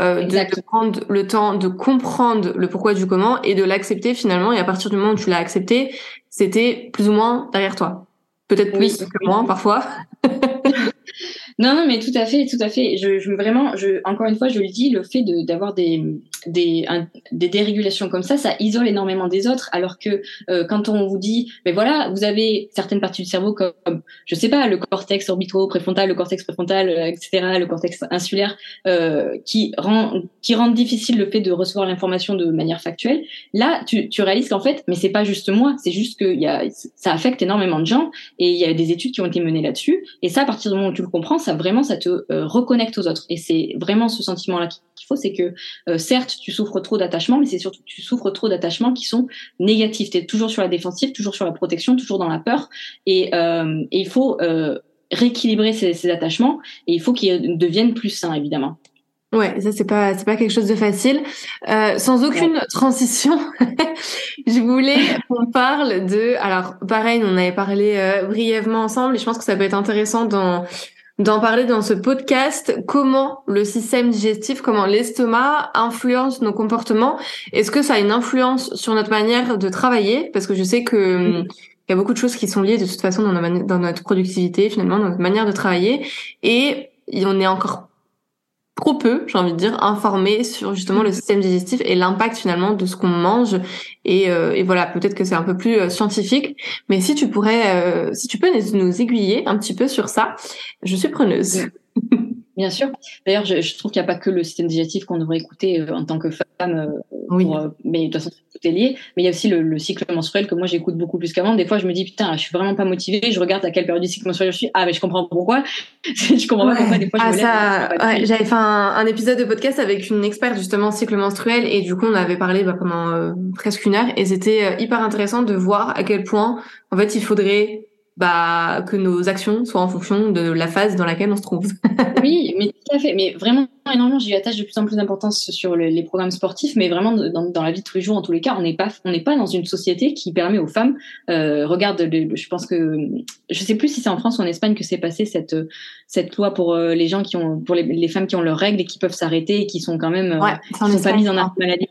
Speaker 1: Euh, de, prendre le temps de comprendre le pourquoi du comment et de l'accepter finalement et à partir du moment où tu l'as accepté c'était plus ou moins derrière toi peut-être plus que moins parfois.
Speaker 2: non, non, mais tout à fait, tout à fait. Je, je vraiment, je, encore une fois, je le dis, le fait d'avoir des, des, des dérégulations comme ça, ça isole énormément des autres. Alors que euh, quand on vous dit, mais voilà, vous avez certaines parties du cerveau comme, je sais pas, le cortex orbitro-préfrontal, le cortex préfrontal, euh, etc., le cortex insulaire, euh, qui rend qui rendent difficile le fait de recevoir l'information de manière factuelle. Là, tu, tu réalises qu'en fait, mais c'est pas juste moi, c'est juste que y a, ça affecte énormément de gens et il y a des études qui ont été menées là-dessus. Et ça, à partir du moment où tu le comprends, ça vraiment, ça te euh, reconnecte aux autres. Et c'est vraiment ce sentiment-là qu'il faut, c'est que certes tu souffres trop d'attachement, mais c'est surtout que tu souffres trop d'attachements qui sont négatifs. Tu es toujours sur la défensive, toujours sur la protection, toujours dans la peur. Et, euh, il faut euh, rééquilibrer ces, attachements et il faut qu'ils deviennent plus sains, évidemment.
Speaker 1: Ouais, ça c'est pas c'est pas quelque chose de facile. Euh, sans aucune transition, je voulais qu'on parle de. Alors pareil, on avait parlé brièvement ensemble et je pense que ça peut être intéressant dans d'en parler dans ce podcast, comment le système digestif, comment l'estomac influence nos comportements? Est-ce que ça a une influence sur notre manière de travailler? Parce que je sais que hum, il y a beaucoup de choses qui sont liées de toute façon dans, dans notre productivité, finalement, dans notre manière de travailler. Et on est encore trop peu, j'ai envie de dire, informé sur justement le mm. système digestif et l'impact finalement de ce qu'on mange. Et, euh, et voilà, peut-être que c'est un peu plus euh, scientifique, mais si tu pourrais, euh, si tu peux nous aiguiller un petit peu sur ça, je suis preneuse.
Speaker 2: Bien sûr. D'ailleurs, je, je, trouve qu'il n'y a pas que le système digestif qu'on devrait écouter euh, en tant que femme, euh, oui. Euh, mais de toute façon, tout est lié. Mais il y a aussi le, le cycle menstruel que moi j'écoute beaucoup plus qu'avant. Des fois, je me dis putain, je suis vraiment pas motivée. Je regarde à quelle période du cycle menstruel je suis. Ah, mais je comprends pourquoi. je comprends pas pourquoi. Des fois, je ah, me
Speaker 1: ça, ouais, j'avais fait un, un, épisode de podcast avec une experte justement cycle menstruel et du coup, on avait parlé bah, pendant presque une heure et c'était hyper intéressant de voir à quel point en fait il faudrait bah, que nos actions soient en fonction de la phase dans laquelle on se trouve.
Speaker 2: oui, mais tout à fait. Mais vraiment, énormément, j'y attache de plus en plus d'importance sur les, programmes sportifs, mais vraiment dans, dans, la vie de tous les jours, en tous les cas, on n'est pas, on n'est pas dans une société qui permet aux femmes. Euh, regarde, je pense que je sais plus si c'est en France ou en Espagne que s'est passé cette cette loi pour euh, les gens qui ont, pour les, les, femmes qui ont leurs règles et qui peuvent s'arrêter et qui sont quand même,
Speaker 1: ouais,
Speaker 2: euh, qui sont pas mises en maladie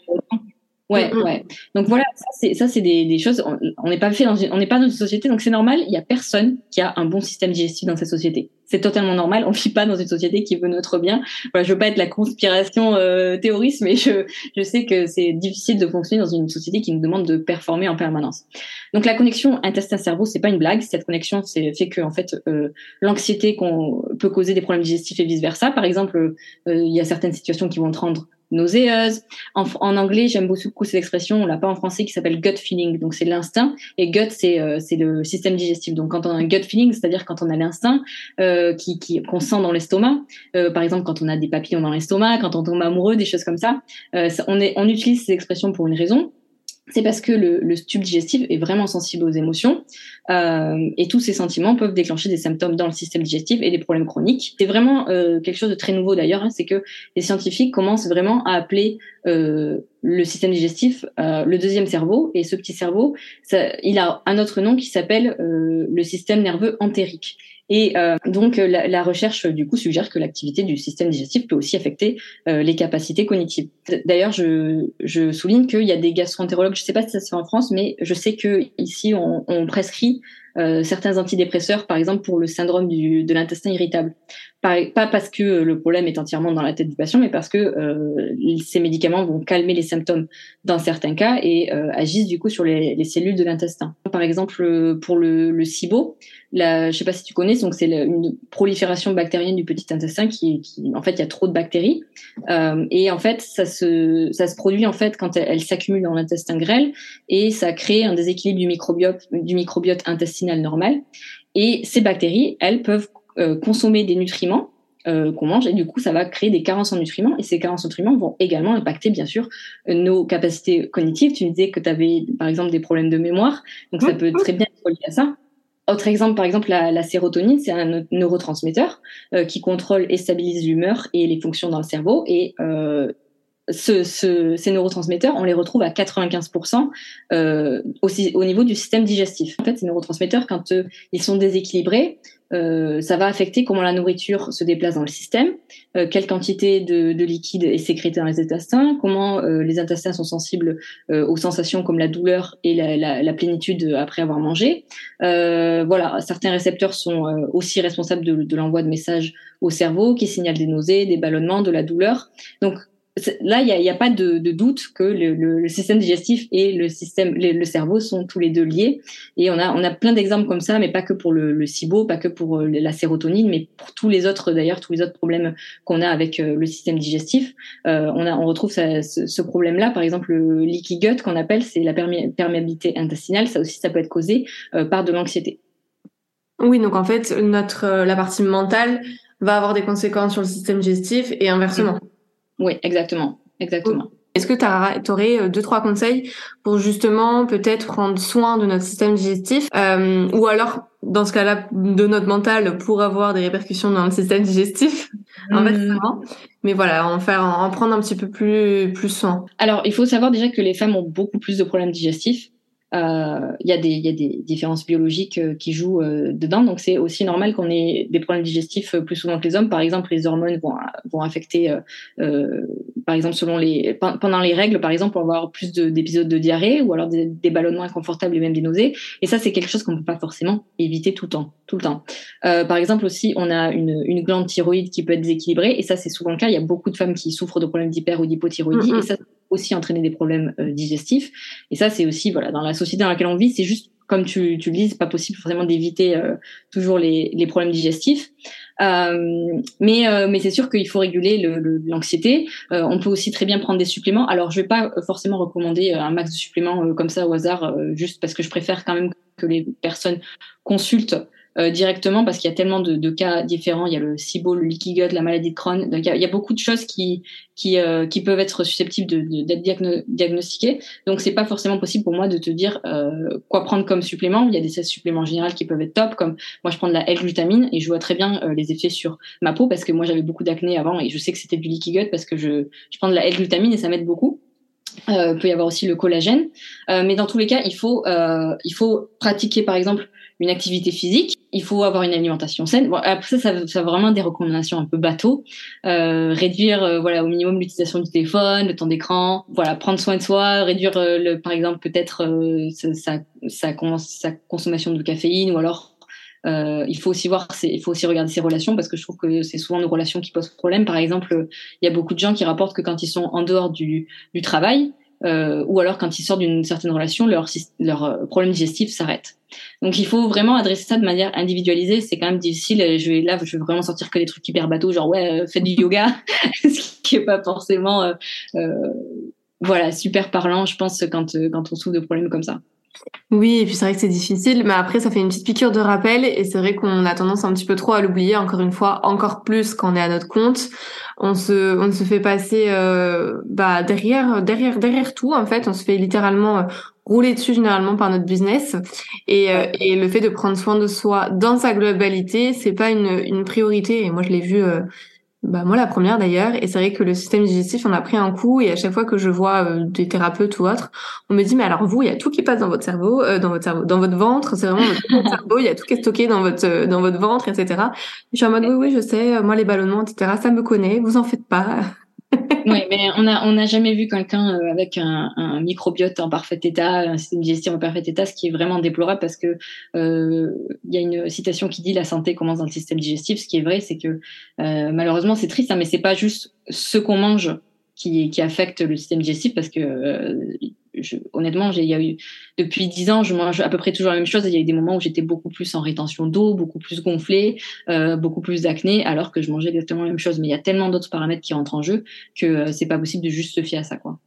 Speaker 2: Ouais, mm, mm. ouais. Donc voilà, ça c'est ça c'est des, des choses. On n'est pas fait dans une, on n'est pas dans une société, donc c'est normal. Il y a personne qui a un bon système digestif dans cette société. C'est totalement normal. On vit pas dans une société qui veut notre bien. Voilà, je veux pas être la conspiration euh, théoriste, mais je je sais que c'est difficile de fonctionner dans une société qui nous demande de performer en permanence. Donc la connexion intestin-cerveau, c'est pas une blague. Cette connexion, c'est fait que en fait euh, l'anxiété qu'on peut causer des problèmes digestifs et vice versa. Par exemple, euh, il y a certaines situations qui vont te rendre nauséeuse. En, anglais, j'aime beaucoup cette expression, on l'a pas en français, qui s'appelle gut feeling. Donc c'est l'instinct et gut c'est euh, c'est le système digestif. Donc quand on a un gut feeling, c'est-à-dire quand on a l'instinct euh, qui qu'on sent dans l'estomac. Euh, par exemple, quand on a des papillons dans l'estomac, quand on tombe amoureux, des choses comme ça. Euh, on est on utilise ces expressions pour une raison c'est parce que le, le, tube digestif est vraiment sensible aux émotions euh, et tous ces sentiments peuvent déclencher des symptômes dans le système digestif et des problèmes chroniques. C'est vraiment euh, quelque chose de très nouveau d'ailleurs, hein, c'est que les scientifiques commencent vraiment à appeler euh, le système digestif euh, le deuxième cerveau et ce petit cerveau, il a un autre nom qui s'appelle le système nerveux entérique. Et euh, donc euh, la, la, recherche du coup suggère que l'activité du système digestif peut aussi affecter euh, les capacités cognitives. D'ailleurs, je, je souligne qu'il y a des gastroentérologues, je ne sais pas si ça se fait en France, mais je sais que ici on, on prescrit certains antidépresseurs, par exemple pour le syndrome du, de l'intestin irritable. Pas, pas, parce que le problème est entièrement dans la tête du patient, mais parce que ces médicaments vont calmer les symptômes dans certains cas et agissent du coup sur les, les cellules de l'intestin. Par exemple, pour le, le SIBO, la, je sais pas si tu connais, donc c'est une prolifération bactérienne du petit intestin qui, qui en fait, il y a trop de bactéries euh, et en fait, ça se, ça se produit en fait quand elles elle s'accumulent dans l'intestin grêle et ça crée un déséquilibre du microbiote, du microbiote intestinal normal. Et ces bactéries, elles peuvent euh, consommer des nutriments euh, qu'on mange et du coup ça va créer des carences en nutriments et ces carences en nutriments vont également impacter bien sûr nos capacités cognitives. Tu disais que tu avais par exemple des problèmes de mémoire, donc ça peut très bien être lié à ça. Autre exemple, par exemple, la, sérotonine, c'est un neurotransmetteur euh, qui contrôle et stabilise l'humeur et les fonctions dans le cerveau. Et euh, ce, ce, ces neurotransmetteurs, on les retrouve à 95% euh, aussi au niveau du système digestif. En fait, ces neurotransmetteurs, quand ils sont déséquilibrés, euh, ça va affecter comment la nourriture se déplace dans le système, euh, quelle quantité de, de, liquide est sécrété dans les intestins, comment euh, les intestins sont sensibles aux sensations comme la douleur et la, la, la plénitude après avoir mangé. voilà, certains récepteurs sont aussi responsables de, de l'envoi de messages au cerveau qui signalent des nausées, des ballonnements, de la douleur. Donc là, il n'y a, pas de, de doute que le, le, le, système digestif et le système, le, le, cerveau sont tous les deux liés. Et on a, on a plein d'exemples comme ça, mais pas que pour le, SIBO, pas que pour euh, la sérotonine, mais pour tous les autres, d'ailleurs, tous les autres problèmes qu'on a avec euh, le système digestif. Euh, on, a, on retrouve ça, ce, ce problème-là, par exemple, le leaky gut qu'on appelle, c'est la perméabilité intestinale. Ça aussi, ça peut être causé euh, par de l'anxiété.
Speaker 1: Oui, donc en fait, notre la partie mentale va avoir des conséquences sur le système digestif et inversement. Mmh.
Speaker 2: Oui, exactement. Exactement.
Speaker 1: Est-ce que tu aurais euh, deux, trois conseils pour justement peut-être prendre soin de notre système digestif euh, ou alors, dans ce cas-là, de notre mental pour avoir des répercussions dans le système digestif? Mmh. Mais voilà, en, faire, en prendre un petit peu plus, plus soin.
Speaker 2: Alors, il faut savoir déjà que les femmes ont beaucoup plus de problèmes digestifs euh, il y, a des, y a des différences biologiques euh, qui jouent euh, dedans. Donc c'est aussi normal qu'on ait des problèmes digestifs plus souvent que les hommes. Par exemple, les hormones vont, vont affecter, par exemple, selon les pendant les règles, par exemple, on va avoir plus d'épisodes de, diarrhée ou alors des, des, ballonnements inconfortables et même des nausées. Et ça, c'est quelque chose qu'on ne peut pas forcément éviter tout le temps. Tout le temps. par exemple aussi, on a une, une glande thyroïde qui peut être déséquilibrée et ça, c'est souvent le cas. Il y a beaucoup de femmes qui souffrent de problèmes d'hyper ou d'hypothyroïdie et ça aussi entraîner des problèmes euh, digestifs. Et ça, c'est aussi, voilà, dans la société dans laquelle on vit, c'est juste, comme tu, tu le dis, c'est pas possible forcément d'éviter euh, toujours les, les, problèmes digestifs. Euh, mais euh, mais c'est sûr qu'il faut réguler l'anxiété. Le, on peut aussi très bien prendre des suppléments. Alors je vais pas forcément recommander un max de suppléments comme ça au hasard, juste parce que je préfère quand même que les personnes consultent euh, directement parce qu'il y a tellement de, de, cas différents. Il y a le SIBO, le leaky gut, la maladie de Crohn. Donc il y a, il y a beaucoup de choses qui qui, euh, qui peuvent être susceptibles d'être diagnostiquées. Donc c'est pas forcément possible pour moi de te dire euh, quoi prendre comme supplément. Il y a des suppléments généraux qui peuvent être top, comme moi je prends de la L-glutamine et je vois très bien euh, les effets sur ma peau parce que moi j'avais beaucoup d'acné avant et je sais que c'était du leaky gut parce que je, je prends de la L-glutamine et ça m'aide beaucoup. Euh, peut y avoir aussi le collagène, euh, mais dans tous les cas, il faut euh, il faut pratiquer par exemple une activité physique. Il faut avoir une alimentation saine. Bon, après ça, ça, ça vraiment des recommandations un peu bateau. Euh, réduire euh, voilà au minimum l'utilisation du téléphone, le temps d'écran. Voilà, prendre soin de soi, réduire le par exemple peut-être sa, sa, sa consommation de caféine ou alors euh, il faut aussi voir, il faut aussi regarder ses relations parce que je trouve que c'est souvent nos relations qui posent problème. Par exemple, il y a beaucoup de gens qui rapportent que quand ils sont en dehors du, du travail, euh, ou alors quand ils sortent d'une certaine relation, leur, leur euh, problème digestif s'arrête. Donc il faut vraiment adresser ça de manière individualisée. C'est quand même difficile. Je vais là, je vais vraiment sortir que des trucs hyper bateaux, genre ouais, euh, faites du yoga, ce qui est pas forcément euh, euh, voilà super parlant, je pense, quand quand on souffre de problèmes comme ça.
Speaker 1: Oui, et puis c'est vrai que c'est difficile, mais après ça fait une petite piqûre de rappel et c'est vrai qu'on a tendance un petit peu trop à l'oublier, encore une fois, encore plus quand on est à notre compte. On se, on se fait passer euh, bah, derrière, derrière, derrière tout en fait. On se fait littéralement euh, rouler dessus généralement par notre business et, euh, et le fait de prendre soin de soi dans sa globalité, c'est pas une, une priorité. Et moi je l'ai vu euh, bah moi la première d'ailleurs et c'est vrai que le système digestif on a pris un coup et à chaque fois que je vois euh, des thérapeutes ou autres on me dit mais alors vous il y a tout qui passe dans votre cerveau euh, dans votre cerveau dans votre ventre c'est vraiment votre cerveau il y a tout qui est stocké dans votre euh, dans votre ventre etc je suis en mode oui oui je sais moi les ballonnements etc ça me connaît vous en faites pas
Speaker 2: oui, mais on n'a on a jamais vu quelqu'un euh, avec un, microbiote en parfait état, un système digestif en parfait état, ce qui est vraiment déplorable parce que euh, il y a une citation qui dit la santé commence dans le système digestif. Ce qui est vrai, c'est que euh, malheureusement c'est triste, hein, mais c'est pas juste ce qu'on mange qui, qui affecte le système digestif parce que euh, honnêtement, il y a eu depuis dix ans, je mange à peu près toujours la même chose. Il y a eu des moments où j'étais beaucoup plus en rétention d'eau, beaucoup plus gonflée, euh, beaucoup plus d'acné, alors que je mangeais exactement la même chose. Mais il y a tellement d'autres paramètres qui rentrent en jeu que euh, c'est pas possible de juste se fier à ça, quoi.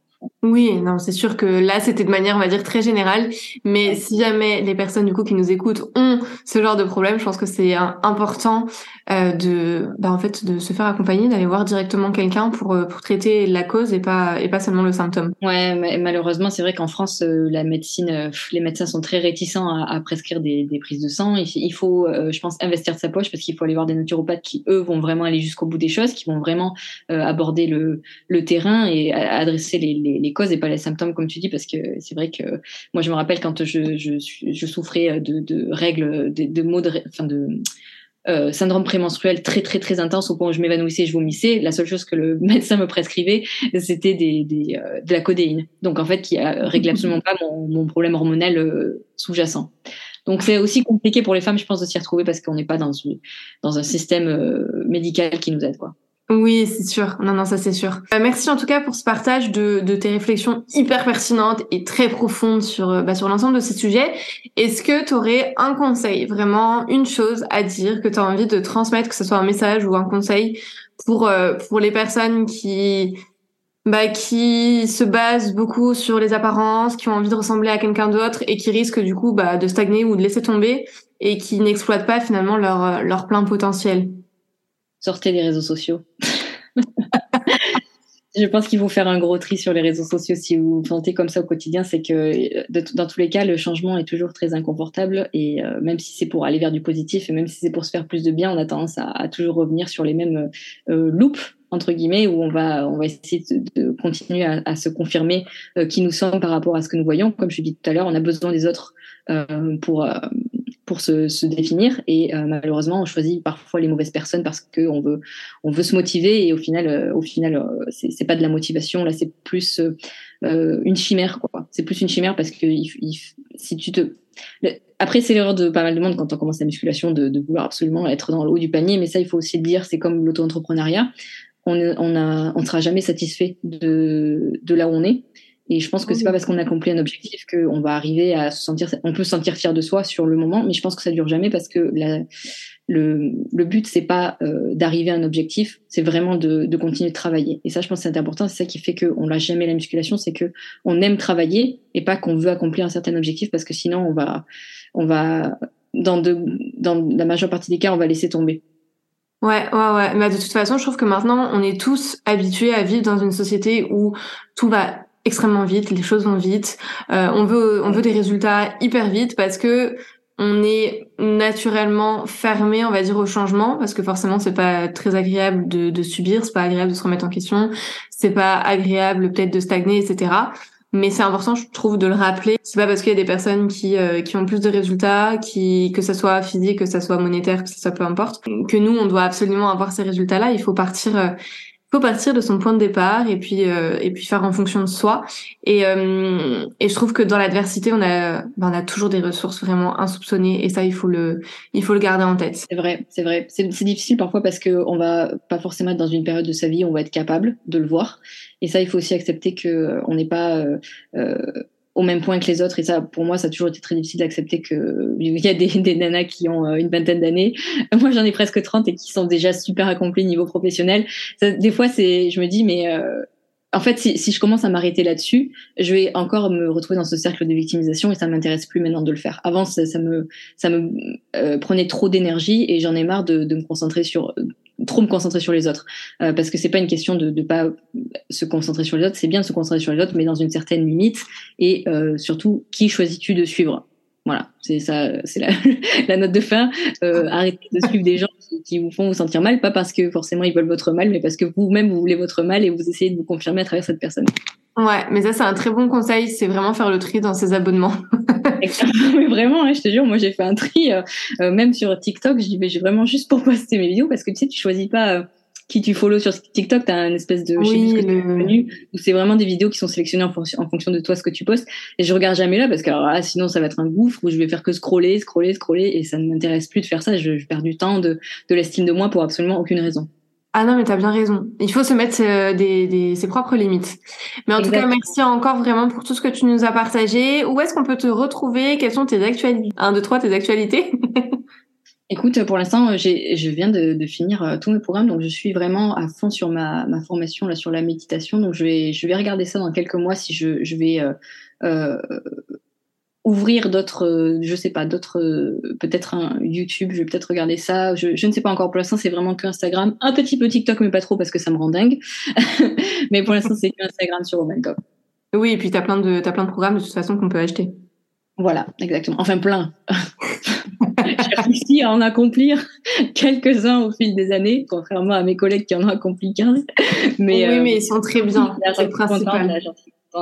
Speaker 1: Oui, non, c'est sûr que là, c'était de manière, on va dire, très générale. Mais si jamais les personnes, du coup, qui nous écoutent ont ce genre de problème, je pense que c'est important euh, de, bah, en fait, de se faire accompagner, d'aller voir directement quelqu'un pour, euh, pour traiter la cause et pas, et pas seulement le symptôme.
Speaker 2: Ouais, malheureusement, c'est vrai qu'en France, euh, la médecine, les médecins sont très réticents à, prescrire des, prises de sang. Il, faut, je pense, investir de sa poche parce qu'il faut aller voir des naturopathes qui, eux, vont vraiment aller jusqu'au bout des choses, qui vont vraiment aborder le, le terrain et adresser les, les, les causes et pas les symptômes comme tu dis parce que c'est vrai que moi je me rappelle quand je, souffrais de, règles de, maux de, enfin de euh, syndrome prémenstruel très très très intense au point où je m'évanouissais je vomissais, la seule chose que le médecin me prescrivait, c'était euh, de la codéine. Donc en fait, qui règle absolument pas mon, problème hormonal euh, sous-jacent. Donc c'est aussi compliqué pour les femmes, je pense, de s'y retrouver parce qu'on n'est pas dans, dans un système médical qui nous aide. Quoi.
Speaker 1: Oui, c'est sûr. Non, non, ça c'est sûr. Euh, merci en tout cas pour ce partage de, de, tes réflexions hyper pertinentes et très profondes sur, euh, bah, sur l'ensemble de ces sujets. Est-ce que tu aurais un conseil, vraiment une chose à dire que tu as envie de transmettre, que ce soit un message ou un conseil pour, euh, pour les personnes qui, bah, qui se basent beaucoup sur les apparences, qui ont envie de ressembler à quelqu'un d'autre et qui risquent du coup bah, de stagner ou de laisser tomber et qui n'exploitent pas finalement leur, leur plein potentiel?
Speaker 2: Sortez des réseaux sociaux. je pense qu'il faut faire un gros tri sur les réseaux sociaux si vous sentez comme ça au quotidien. C'est que dans tous les cas, le changement est toujours très inconfortable et euh, même si c'est pour aller vers du positif et même si c'est pour se faire plus de bien, on a tendance à, toujours revenir sur les mêmes euh, loops entre guillemets où on va on va essayer de, continuer à, se confirmer euh, qui nous sommes par rapport à ce que nous voyons. Comme je dis tout à l'heure, on a besoin des autres euh, pour pour se, se définir. Et euh, malheureusement on choisit parfois les mauvaises personnes parce que on veut on veut se motiver. Et au final euh, au final euh, c'est pas de la motivation. Là c'est plus une chimère quoi. C'est plus une chimère parce que si tu te après, c'est l'erreur de pas mal de monde quand on commence la musculation de, de, vouloir absolument être dans le haut du panier, mais ça, il faut aussi le dire, c'est comme l'auto-entrepreneuriat. On, on, a, on sera jamais satisfait de, de là où on est. Et je pense que c'est pas parce qu'on accomplit un objectif qu'on va arriver à se sentir, on peut se sentir fier de soi sur le moment, mais je pense que ça dure jamais parce que la, le, le but c'est pas euh, d'arriver à un objectif, c'est vraiment de, de, continuer de travailler. Et ça, je pense que c'est important. C'est ça qui fait qu'on lâche jamais la musculation, c'est que on aime travailler et pas qu'on veut accomplir un certain objectif parce que sinon on va, on va dans de, dans la majeure partie des cas, on va laisser tomber.
Speaker 1: Ouais, ouais, ouais. Mais de toute façon, je trouve que maintenant, on est tous habitués à vivre dans une société où tout va extrêmement vite, les choses vont vite. Euh, on veut on veut des résultats hyper vite parce que on est naturellement fermé, on va dire, au changement, parce que forcément, c'est pas très agréable de, de subir, c'est pas agréable de se remettre en question, c'est pas agréable peut-être de stagner, etc. Mais c'est important, je trouve, de le rappeler. C'est pas parce qu'il y a des personnes qui euh, qui ont plus de résultats, qui que ça soit physique, que ça soit monétaire, que ça soit peu importe, que nous, on doit absolument avoir ces résultats-là. Il faut partir euh, faut partir de son point de départ et puis euh, et puis faire en fonction de soi. Et euh, et je trouve que dans l'adversité on a ben, on a toujours des ressources vraiment insoupçonnées et ça il faut le il faut le garder en tête.
Speaker 2: C'est vrai c'est vrai. C'est difficile parfois parce que on va pas forcément être dans une période de sa vie où on va être capable de le voir. Et ça il faut aussi accepter que euh, on n'est pas euh, au même point que les autres. Et ça, pour moi, ça a toujours été très difficile d'accepter qu'il y a des, nanas qui ont euh, une vingtaine d'années. Moi, j'en ai presque 30 et qui sont déjà super accomplis niveau professionnel. Des fois, c'est, je me dis, mais euh, en fait, si, je commence à m'arrêter là-dessus, je vais encore me retrouver dans ce cercle de victimisation et ça m'intéresse plus maintenant de le faire. Avant, ça, ça me, ça me euh, prenait trop d'énergie et j'en ai marre de, de me concentrer sur trop me concentrer sur les autres. Euh, parce que c'est pas une question de ne pas se concentrer sur les autres. C'est bien de se concentrer sur les autres mais dans une certaine limite. Et euh, surtout qui choisis-tu de suivre? Voilà. C'est ça c'est la, note de fin. Euh, arrêtez de suivre des gens qui, vous font vous sentir mal pas parce que forcément ils veulent votre mal mais parce que vous-même vous voulez votre mal et vous essayez de vous confirmer à travers cette personne
Speaker 1: Ouais, mais ça c'est un très bon conseil, c'est vraiment faire le tri dans ses abonnements.
Speaker 2: mais vraiment, hein, je te jure, moi j'ai fait un tri, euh, euh même sur TikTok, je dis mais j'ai vraiment juste pour poster mes vidéos parce que tu sais, tu choisis pas. Qui tu follow sur TikTok, tu as une espèce de
Speaker 1: oui,
Speaker 2: menu où c'est vraiment des vidéos qui sont sélectionnées en, en, fonction de toi ce que tu postes. Et je regarde jamais là parce que alors, sinon ça va être un gouffre où je vais faire que scroller, scroller, scroller et ça ne m'intéresse plus de faire ça. Je, je perds du temps, de, de l'estime de moi pour absolument aucune raison.
Speaker 1: Ah non, mais t'as bien raison. Il faut se mettre euh, des, des, ses propres limites. Mais en tout cas, merci encore vraiment pour tout ce que tu nous as partagé. Où est-ce qu'on peut te retrouver? Quelles sont tes actualités Un, deux, trois, tes actualités?
Speaker 2: Écoute, pour l'instant, je viens de, de, finir euh, tous mes programmes, donc je suis vraiment à fond sur ma, ma, formation là sur la méditation. Donc je vais, je vais regarder ça dans quelques mois si je, je vais euh, euh ouvrir d'autres, euh, je sais pas, d'autres, euh, peut-être un YouTube, je vais peut-être regarder ça. Je, je, ne sais pas encore. Pour l'instant, c'est vraiment que Instagram, un petit peu TikTok, mais pas trop parce que ça me rend dingue. mais pour l'instant, c'est que Instagram sur Omencop.
Speaker 1: Oui, et puis t'as plein de, t'as plein de programmes de toute façon qu'on peut acheter.
Speaker 2: Voilà, exactement. Enfin, plein. Réussi à en accomplir quelques-uns au fil des années, contrairement à mes collègues qui en ont accompli 15.
Speaker 1: Mais, oui, euh, mais ils sont très bien. C'est principal.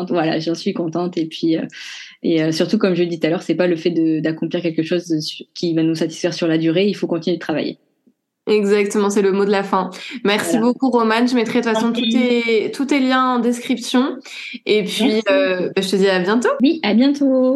Speaker 2: Voilà, j'en suis contente. Et puis, et euh, surtout, comme je l'ai dit tout à l'heure, c'est pas le fait d'accomplir quelque chose qui va nous satisfaire sur la durée. Il faut continuer de travailler.
Speaker 1: Exactement, c'est le mot de la fin. Merci beaucoup, Romane. Je mettrai de toute façon tous tes, tous tes liens en description. Et puis, euh, bah, je te dis à bientôt.
Speaker 2: Oui, à bientôt.